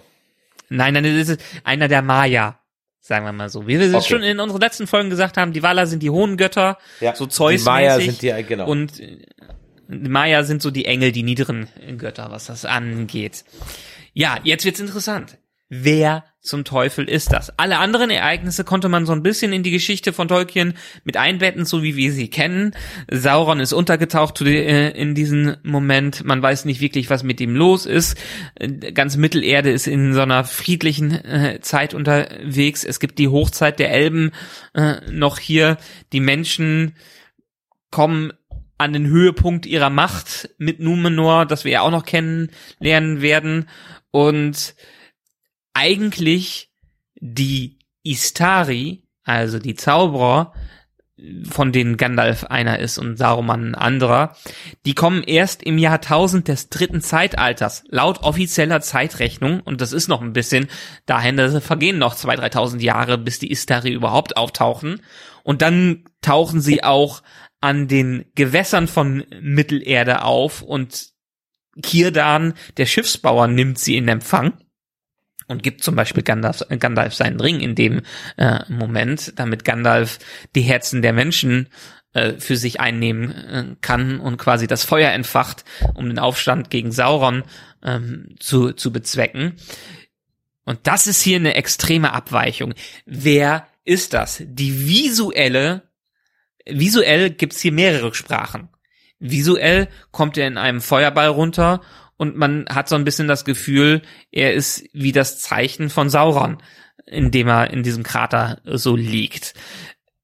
Nein, dann ist es einer der Maya. Sagen wir mal so. Wie wir es Okay. schon in unseren letzten Folgen gesagt haben, die Valar sind die hohen Götter, Ja, so Zeus die Maya sind die, genau. und äh, die Maya sind so die Engel, die niederen Götter, was das angeht. Ja, jetzt wird's interessant. Wer zum Teufel ist das? Alle anderen Ereignisse konnte man so ein bisschen in die Geschichte von Tolkien mit einbetten, so wie wir sie kennen. Sauron ist untergetaucht äh, in diesem Moment. Man weiß nicht wirklich, was mit ihm los ist. Äh, Ganz Mittelerde ist in so einer friedlichen äh, Zeit unterwegs. Es gibt die Hochzeit der Elben noch hier. Die Menschen kommen an den Höhepunkt ihrer Macht mit Numenor, das wir ja auch noch kennenlernen werden. Und eigentlich die Istari, also die Zauberer, von denen Gandalf einer ist und Saruman ein anderer, die kommen erst im Jahrtausend des dritten Zeitalters, laut offizieller Zeitrechnung, und das ist noch ein bisschen dahin, da vergehen noch zwei, dreitausend Jahre, bis die Istari überhaupt auftauchen. Und dann tauchen sie auch an den Gewässern von Mittelerde auf. Und Kirdan, der Schiffsbauer, nimmt sie in Empfang und gibt zum Beispiel Gandalf, Gandalf seinen Ring in dem äh, Moment, damit Gandalf die Herzen der Menschen äh, für sich einnehmen äh, kann und quasi das Feuer entfacht, um den Aufstand gegen Sauron ähm, zu, zu bezwecken. Und das ist hier eine extreme Abweichung. Wer ist das? Die visuelle, visuell gibt's hier mehrere Sprachen. Visuell kommt er in einem Feuerball runter und man hat so ein bisschen das Gefühl, er ist wie das Zeichen von Sauron, in dem er in diesem Krater so liegt.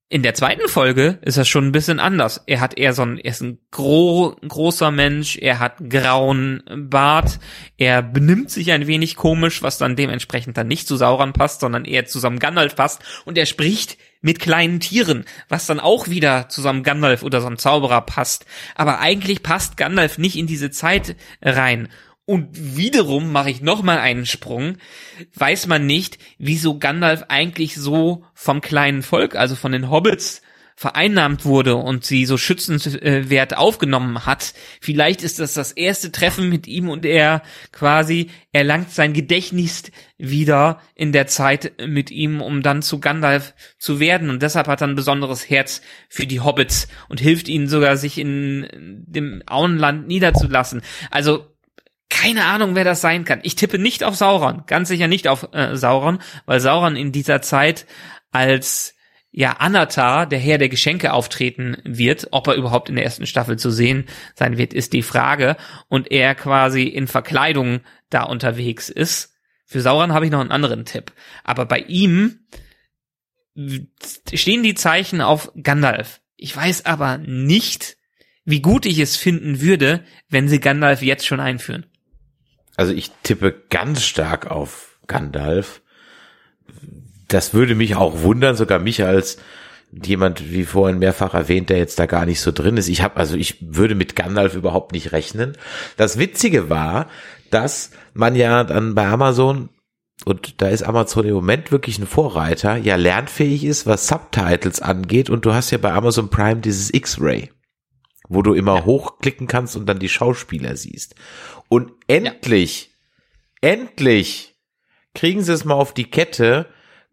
In der zweiten Folge ist das schon ein bisschen anders. Er hat eher so ein, er ist ein gro großer Mensch, er hat grauen Bart, er benimmt sich ein wenig komisch, was dann dementsprechend dann nicht zu Sauron passt, sondern eher zusammen Gandalf passt und er spricht mit kleinen Tieren, was dann auch wieder zusammen Gandalf oder so einem Zauberer passt. Aber eigentlich passt Gandalf nicht in diese Zeit rein. Und wiederum mache ich nochmal einen Sprung, weiß man nicht, wieso Gandalf eigentlich so vom kleinen Volk, also von den Hobbits, vereinnahmt wurde und sie so schützenswert aufgenommen hat. Vielleicht ist das das erste Treffen mit ihm und er quasi erlangt sein Gedächtnis wieder in der Zeit mit ihm, um dann zu Gandalf zu werden. Und deshalb hat er ein besonderes Herz für die Hobbits und hilft ihnen sogar, sich in dem Auenland niederzulassen. Also keine Ahnung, wer das sein kann. Ich tippe nicht auf Sauron, ganz sicher nicht auf äh, Sauron, weil Sauron in dieser Zeit als ja Anatar, der Herr der Geschenke, auftreten wird. Ob er überhaupt in der ersten Staffel zu sehen sein wird, ist die Frage. Und er quasi in Verkleidung da unterwegs ist. Für Sauron habe ich noch einen anderen Tipp. Aber bei ihm stehen die Zeichen auf Gandalf. Ich weiß aber nicht, wie gut ich es finden würde, wenn sie Gandalf jetzt schon einführen. Also ich tippe ganz stark auf Gandalf. Das würde mich auch wundern, sogar mich als jemand, wie vorhin mehrfach erwähnt, der jetzt da gar nicht so drin ist. Ich habe also ich würde mit Gandalf überhaupt nicht rechnen. Das Witzige war, dass man ja dann bei Amazon und da ist Amazon im Moment wirklich ein Vorreiter, ja lernfähig ist, was Subtitles angeht und du hast ja bei Amazon Prime dieses X-Ray, wo du immer Ja. hochklicken kannst und dann die Schauspieler siehst. Und endlich, endlich kriegen sie es mal auf die Kette,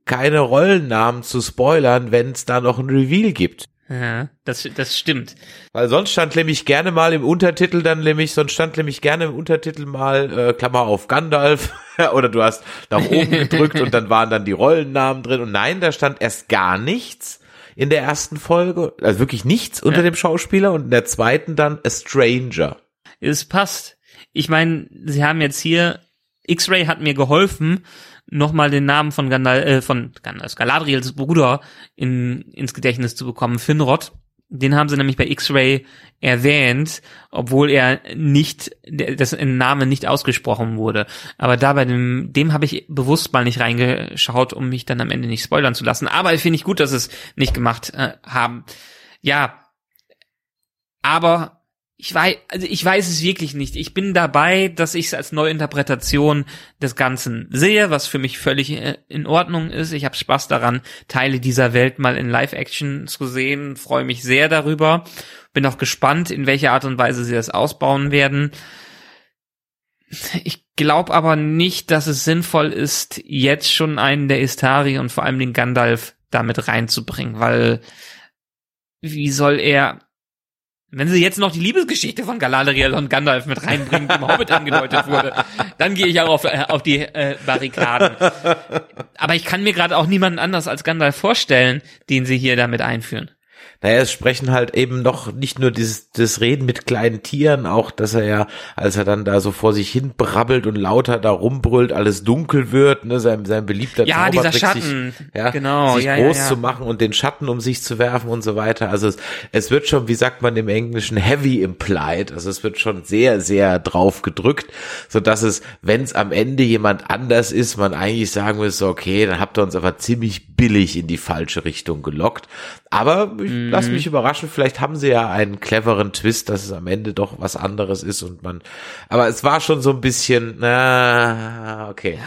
keine Rollennamen zu spoilern, wenn es da noch ein Reveal gibt. Ja, das, das stimmt. Weil sonst stand nämlich gerne mal im Untertitel dann nämlich, sonst stand nämlich gerne im Untertitel mal, äh, Klammer auf Gandalf, oder du hast nach oben gedrückt und dann waren dann die Rollennamen drin und nein, da stand erst gar nichts in der ersten Folge, also wirklich nichts unter Ja. dem Schauspieler und in der zweiten dann A Stranger. Es passt. Ich meine, sie haben jetzt hier, X-Ray hat mir geholfen, nochmal den Namen von Gandalf, äh, von Gandalf, Galadriels Bruder in, ins Gedächtnis zu bekommen, Finrod. Den haben sie nämlich bei X-Ray erwähnt, obwohl er nicht, das Name nicht ausgesprochen wurde. Aber da bei dem, dem habe ich bewusst mal nicht reingeschaut, um mich dann am Ende nicht spoilern zu lassen. Aber finde ich gut, dass sie es nicht gemacht äh, haben. ja, aber ich weiß, also ich weiß es wirklich nicht. Ich bin dabei, dass ich es als Neuinterpretation des Ganzen sehe, was für mich völlig äh, in Ordnung ist. Ich habe Spaß daran, Teile dieser Welt mal in Live-Action zu sehen, freue mich sehr darüber. Bin auch gespannt, in welcher Art und Weise sie das ausbauen werden. Ich glaube aber nicht, dass es sinnvoll ist, jetzt schon einen der Istari und vor allem den Gandalf damit reinzubringen, weil wie soll er wenn sie jetzt noch die Liebesgeschichte von Galadriel und Gandalf mit reinbringen, die im Hobbit angedeutet wurde, dann gehe ich auch auf, äh, auf die äh, Barrikaden. Aber ich kann mir gerade auch niemanden anders als Gandalf vorstellen, den sie hier damit einführen. Naja, es sprechen halt eben noch nicht nur dieses das Reden mit kleinen Tieren, auch dass er ja, als er dann da so vor sich hin brabbelt und lauter da rumbrüllt, alles dunkel wird, ne, sein, sein beliebter ja, dieser Schatten, sich, ja, genau, sich ja, groß ja, ja. zu machen und den Schatten um sich zu werfen und so weiter. Also es, es wird schon, wie sagt man im Englischen, heavy implied. Also es wird schon sehr, sehr drauf gedrückt, so dass es, wenn es am Ende jemand anders ist, man eigentlich sagen müsste, okay, dann habt ihr uns aber ziemlich billig in die falsche Richtung gelockt. Aber ich Mhm. lass mich überraschen, vielleicht haben sie ja einen cleveren Twist, dass es am Ende doch was anderes ist und man, aber es war schon so ein bisschen, na, okay.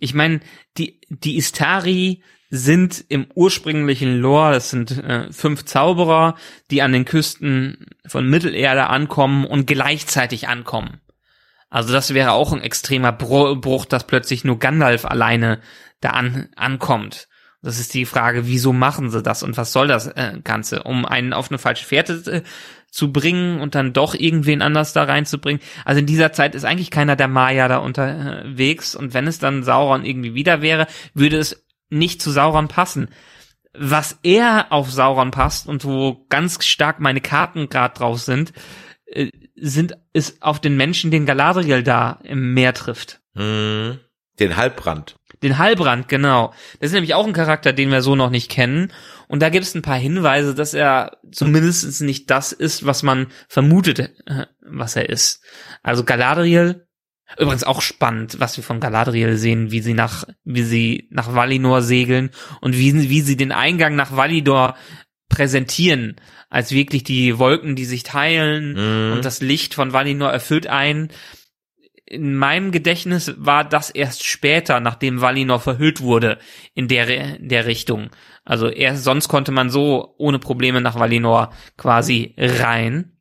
Ich meine, die, die Istari sind im ursprünglichen Lore, das sind äh, fünf Zauberer, die an den Küsten von Mittelerde ankommen und gleichzeitig ankommen. Also das wäre auch ein extremer Bru- Bruch, dass plötzlich nur Gandalf alleine da an, ankommt. Das ist die Frage, wieso machen sie das und was soll das äh, Ganze? Um einen auf eine falsche Fährte äh, zu bringen und dann doch irgendwen anders da reinzubringen. Also in dieser Zeit ist eigentlich keiner der Maya da unterwegs und wenn es dann Sauron irgendwie wieder wäre, würde es nicht zu Sauron passen. Was eher auf Sauron passt und wo ganz stark meine Karten gerade drauf sind, äh, sind ist auf den Menschen, den Galadriel da im Meer trifft. Hm, den Halbbrand. Den Halbrand, genau. Das ist nämlich auch ein Charakter, den wir so noch nicht kennen. Und da gibt es ein paar Hinweise, dass er zumindest nicht das ist, was man vermutet, äh, was er ist. Also Galadriel, übrigens auch spannend, was wir von Galadriel sehen, wie sie nach, wie sie nach Valinor segeln und wie, sie- wie sie den Eingang nach Valinor präsentieren, als wirklich die Wolken, die sich teilen Mhm. und das Licht von Valinor erfüllt ein in meinem Gedächtnis war das erst später, nachdem Valinor verhüllt wurde, in der, in der Richtung. Also erst sonst konnte man so ohne Probleme nach Valinor quasi rein.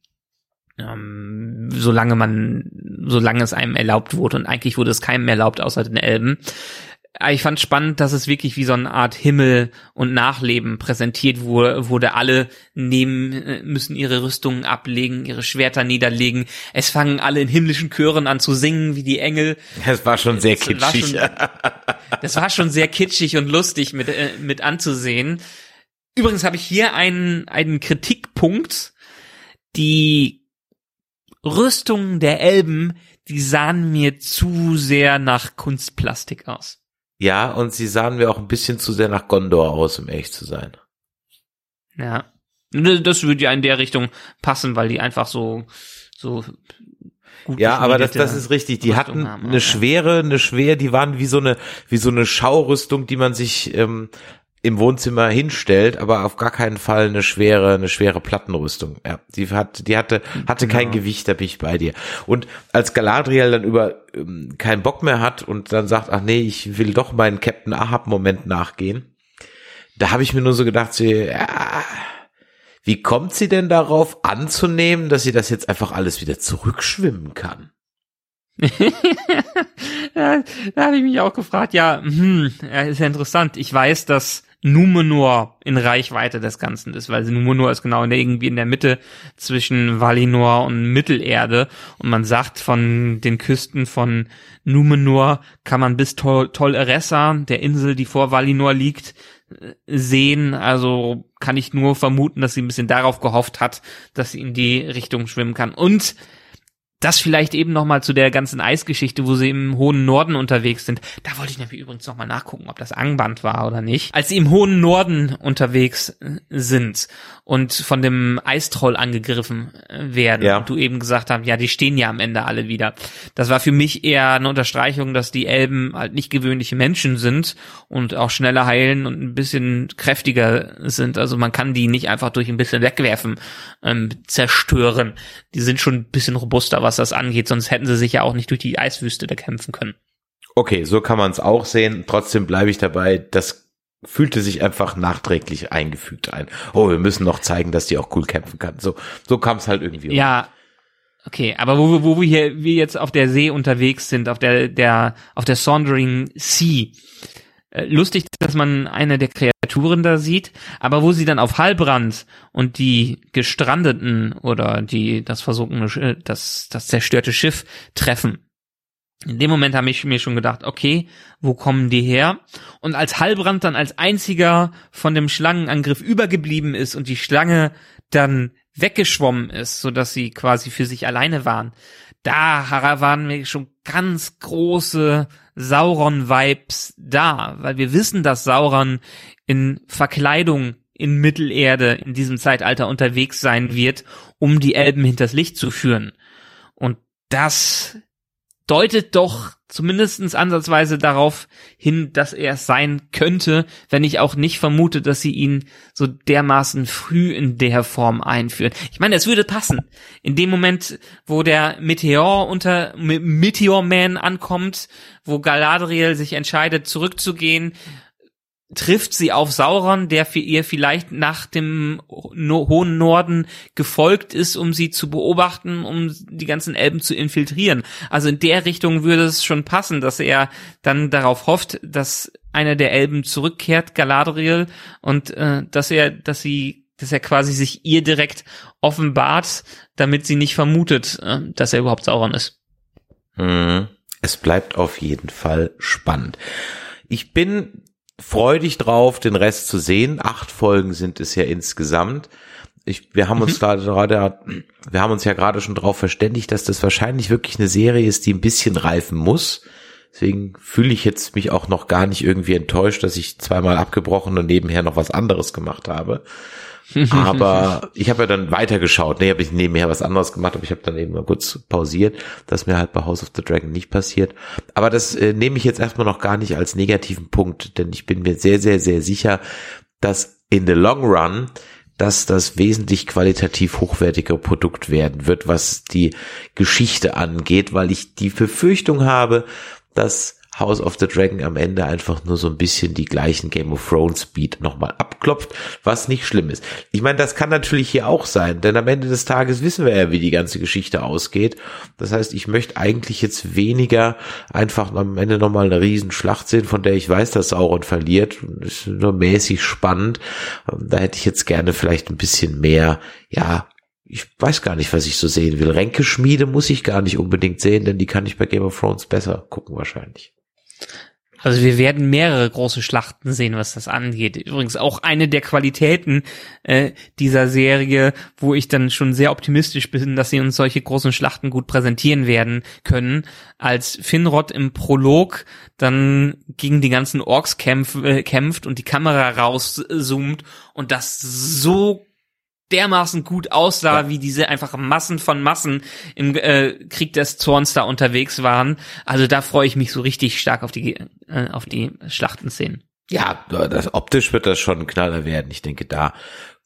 Ähm, solange man, solange es einem erlaubt wurde und eigentlich wurde es keinem erlaubt, außer den Elben. Aber Ich fand spannend, dass es wirklich wie so eine Art Himmel und Nachleben präsentiert wurde, wurde alle nehmen, äh, müssen ihre Rüstungen ablegen, ihre Schwerter niederlegen. Es fangen alle in himmlischen Chören an zu singen, wie die Engel. Das war schon sehr Das war kitschig. schon- Das war schon sehr kitschig und lustig mit, äh, mit anzusehen. Übrigens habe ich hier einen, einen Kritikpunkt. Die Rüstungen der Elben, die sahen mir zu sehr nach Kunstplastik aus. Ja, und sie sahen mir auch ein bisschen zu sehr nach Gondor aus, um ehrlich zu sein. Ja. Das würde ja in der Richtung passen, weil die einfach so, so gut Ja, aber das, das ist richtig. Die Rüstung hatten haben, eine ja. schwere, eine schwer, die waren wie so eine, wie so eine Schaurüstung, die man sich ähm, im Wohnzimmer hinstellt, aber auf gar keinen Fall eine schwere, eine schwere Plattenrüstung. Ja, die hat, die hatte, hatte kein Gewicht, da bin ich bei dir. Und als Galadriel dann über ähm, keinen Bock mehr hat und dann sagt, ach nee, ich will doch meinen Captain Ahab Moment nachgehen, da habe ich mir nur so gedacht, so, ja, wie kommt sie denn darauf anzunehmen, dass sie das jetzt einfach alles wieder zurückschwimmen kann? ja, da habe ich mich auch gefragt, ja, hm, ist ja interessant. Ich weiß, dass Numenor in Reichweite des Ganzen ist, weil Numenor ist genau in der, irgendwie in der Mitte zwischen Valinor und Mittelerde und man sagt, von den Küsten von Numenor kann man bis Tol, Tol Eressa, der Insel, die vor Valinor liegt, sehen. Also kann ich nur vermuten, dass sie ein bisschen darauf gehofft hat, dass sie in die Richtung schwimmen kann. Und das vielleicht eben noch mal zu der ganzen Eisgeschichte, wo sie im hohen Norden unterwegs sind. Da wollte ich nämlich übrigens noch mal nachgucken, ob das Angband war oder nicht. Als sie im hohen Norden unterwegs äh, sind und von dem Eistroll angegriffen äh, werden ja. und du eben gesagt hast, ja, die stehen ja am Ende alle wieder. Das war für mich eher eine Unterstreichung, dass die Elben halt nicht gewöhnliche Menschen sind und auch schneller heilen und ein bisschen kräftiger sind. Also man kann die nicht einfach durch ein bisschen wegwerfen, ähm, zerstören. Die sind schon ein bisschen robuster, was das angeht, sonst hätten sie sich ja auch nicht durch die Eiswüste da kämpfen können. Okay, so kann man es auch sehen. Trotzdem bleibe ich dabei, das fühlte sich einfach nachträglich eingefügt ein. Oh, wir müssen noch zeigen, dass die auch cool kämpfen kann. So, so kam es halt irgendwie. Ja, okay, aber wo, wo wir hier, wir jetzt auf der See unterwegs sind, auf der, der, auf der Saundering Sea, äh, lustig, dass man eine der Kreaturen da sieht, aber wo sie dann auf Halbrand und die gestrandeten oder die das versunkene, das das zerstörte Schiff treffen. In dem Moment habe ich mir schon gedacht, okay, wo kommen die her? Und als Halbrand dann als einziger von dem Schlangenangriff übergeblieben ist und die Schlange dann weggeschwommen ist, so dass sie quasi für sich alleine waren, da waren mir schon ganz große Sauron-Vibes da, weil wir wissen, dass Sauron in Verkleidung in Mittelerde in diesem Zeitalter unterwegs sein wird, um die Elben hinters Licht zu führen. Und das deutet doch zumindestens ansatzweise darauf hin, dass er es sein könnte, wenn ich auch nicht vermute, dass sie ihn so dermaßen früh in der Form einführen. Ich meine, es würde passen. In dem Moment, wo der Meteor unter Meteor Man ankommt, wo Galadriel sich entscheidet, zurückzugehen, trifft sie auf Sauron, der für ihr vielleicht nach dem no hohen Norden gefolgt ist, um sie zu beobachten, um die ganzen Elben zu infiltrieren. Also in der Richtung würde es schon passen, dass er dann darauf hofft, dass einer der Elben zurückkehrt, Galadriel, und äh, dass er, dass sie, dass er quasi sich ihr direkt offenbart, damit sie nicht vermutet, äh, dass er überhaupt Sauron ist. Hm. Es bleibt auf jeden Fall spannend. Ich bin freudig drauf, den Rest zu sehen. Acht Folgen sind es ja insgesamt. Ich, wir haben uns mhm. da gerade, wir haben uns ja gerade schon darauf verständigt, dass das wahrscheinlich wirklich eine Serie ist, die ein bisschen reifen muss. Deswegen fühle ich jetzt mich auch noch gar nicht irgendwie enttäuscht, dass ich zweimal abgebrochen und nebenher noch was anderes gemacht habe. aber ich habe ja dann weitergeschaut. Nee, habe ich nebenher was anderes gemacht, aber ich habe dann eben mal kurz pausiert, dass mir halt bei House of the Dragon nicht passiert. Aber das äh, nehme ich jetzt erstmal noch gar nicht als negativen Punkt, denn ich bin mir sehr, sehr, sehr sicher, dass in the long run dass das wesentlich qualitativ hochwertige Produkt werden wird, was die Geschichte angeht, weil ich die Befürchtung habe, dass House of the Dragon am Ende einfach nur so ein bisschen die gleichen Game of Thrones Beat nochmal abklopft, was nicht schlimm ist. Ich meine, das kann natürlich hier auch sein, denn am Ende des Tages wissen wir ja, wie die ganze Geschichte ausgeht. Das heißt, ich möchte eigentlich jetzt weniger einfach am Ende nochmal eine Riesenschlacht sehen, von der ich weiß, dass Sauron verliert. Ist nur mäßig spannend. Da hätte ich jetzt gerne vielleicht ein bisschen mehr, ja, ich weiß gar nicht, was ich so sehen will. Ränkeschmiede muss ich gar nicht unbedingt sehen, denn die kann ich bei Game of Thrones besser gucken wahrscheinlich. Also wir werden mehrere große Schlachten sehen, was das angeht. Übrigens auch eine der Qualitäten äh, dieser Serie, wo ich dann schon sehr optimistisch bin, dass sie uns solche großen Schlachten gut präsentieren werden können. Als Finrod im Prolog dann gegen die ganzen Orks kämpf, äh, kämpft und die Kamera rauszoomt und das so dermaßen gut aussah, ja. wie diese einfach Massen von Massen im äh, Krieg des Zorns da unterwegs waren. Also da freue ich mich so richtig stark auf die äh, auf die Schlachtenszenen. Ja, das optisch wird das schon ein Knaller werden. Ich denke, da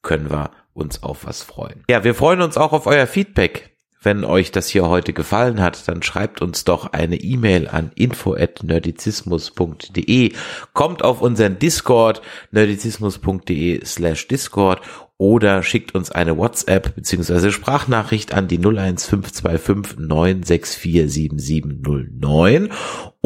können wir uns auf was freuen. Ja, wir freuen uns auch auf euer Feedback. Wenn euch das hier heute gefallen hat, dann schreibt uns doch eine E-Mail an info@nerdizismus.de. Kommt auf unseren Discord nerdizismus.de slash Discord oder schickt uns eine WhatsApp bzw. Sprachnachricht an die 01525 964 7709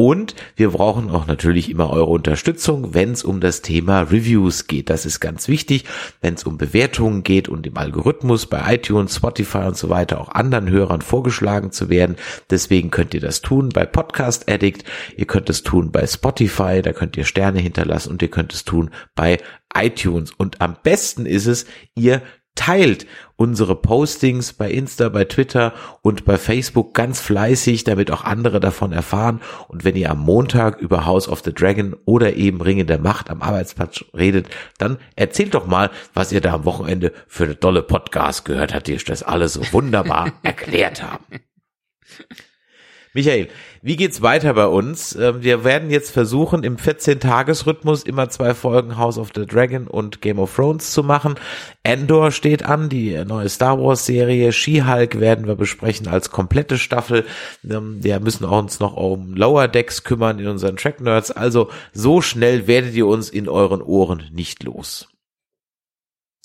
und wir brauchen auch natürlich immer eure Unterstützung, wenn es um das Thema Reviews geht. Das ist ganz wichtig, wenn es um Bewertungen geht und im Algorithmus bei iTunes, Spotify und so weiter auch anderen Hörern vorgeschlagen zu werden. Deswegen könnt ihr das tun bei Podcast Addict, ihr könnt es tun bei Spotify, da könnt ihr Sterne hinterlassen und ihr könnt es tun bei iTunes. Und am besten ist es, ihr teilt unsere Postings bei Insta, bei Twitter und bei Facebook ganz fleißig, damit auch andere davon erfahren. Und wenn ihr am Montag über House of the Dragon oder eben Ringe der Macht am Arbeitsplatz redet, dann erzählt doch mal, was ihr da am Wochenende für eine tolle Podcast gehört habt, die euch das alles so wunderbar erklärt haben. Michael, wie geht's weiter bei uns? Ähm, wir werden jetzt versuchen, im 14-Tages-Rhythmus immer zwei Folgen House of the Dragon und Game of Thrones zu machen. Endor steht an, die neue Star Wars-Serie. She-Hulk werden wir besprechen als komplette Staffel. Ähm, wir müssen uns noch um Lower Decks kümmern in unseren Track-Nerds. Also so schnell werdet ihr uns in euren Ohren nicht los.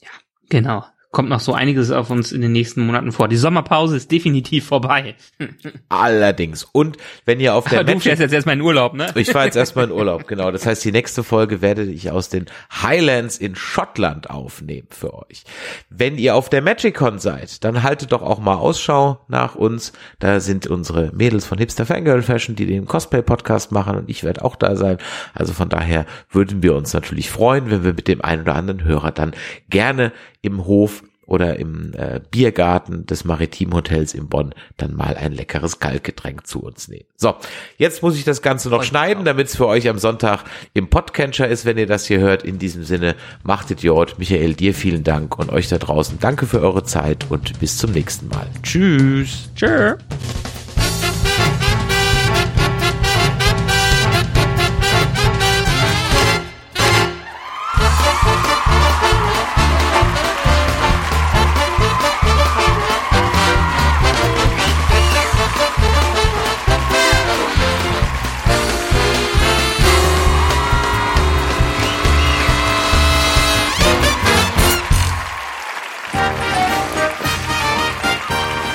Ja, genau kommt noch so einiges auf uns in den nächsten Monaten vor. Die Sommerpause ist definitiv vorbei. Allerdings. Und wenn ihr auf der Aber Du fährst jetzt erstmal in Urlaub, ne? Ich fahre jetzt erstmal in Urlaub, genau. Das heißt, die nächste Folge werde ich aus den Highlands in Schottland aufnehmen für euch. Wenn ihr auf der MagicCon seid, dann haltet doch auch mal Ausschau nach uns. Da sind unsere Mädels von Hipster Fangirl Fashion, die den Cosplay-Podcast machen und ich werde auch da sein. Also von daher würden wir uns natürlich freuen, wenn wir mit dem einen oder anderen Hörer dann gerne im Hof oder im äh, Biergarten des Maritimhotels in Bonn dann mal ein leckeres Kaltgetränk zu uns nehmen. So, jetzt muss ich das Ganze noch schneiden, damit es für euch am Sonntag im Podcatcher ist, wenn ihr das hier hört. In diesem Sinne, macht Idiot. Michael, dir vielen Dank und euch da draußen danke für eure Zeit und bis zum nächsten Mal. Tschüss. Tschüss.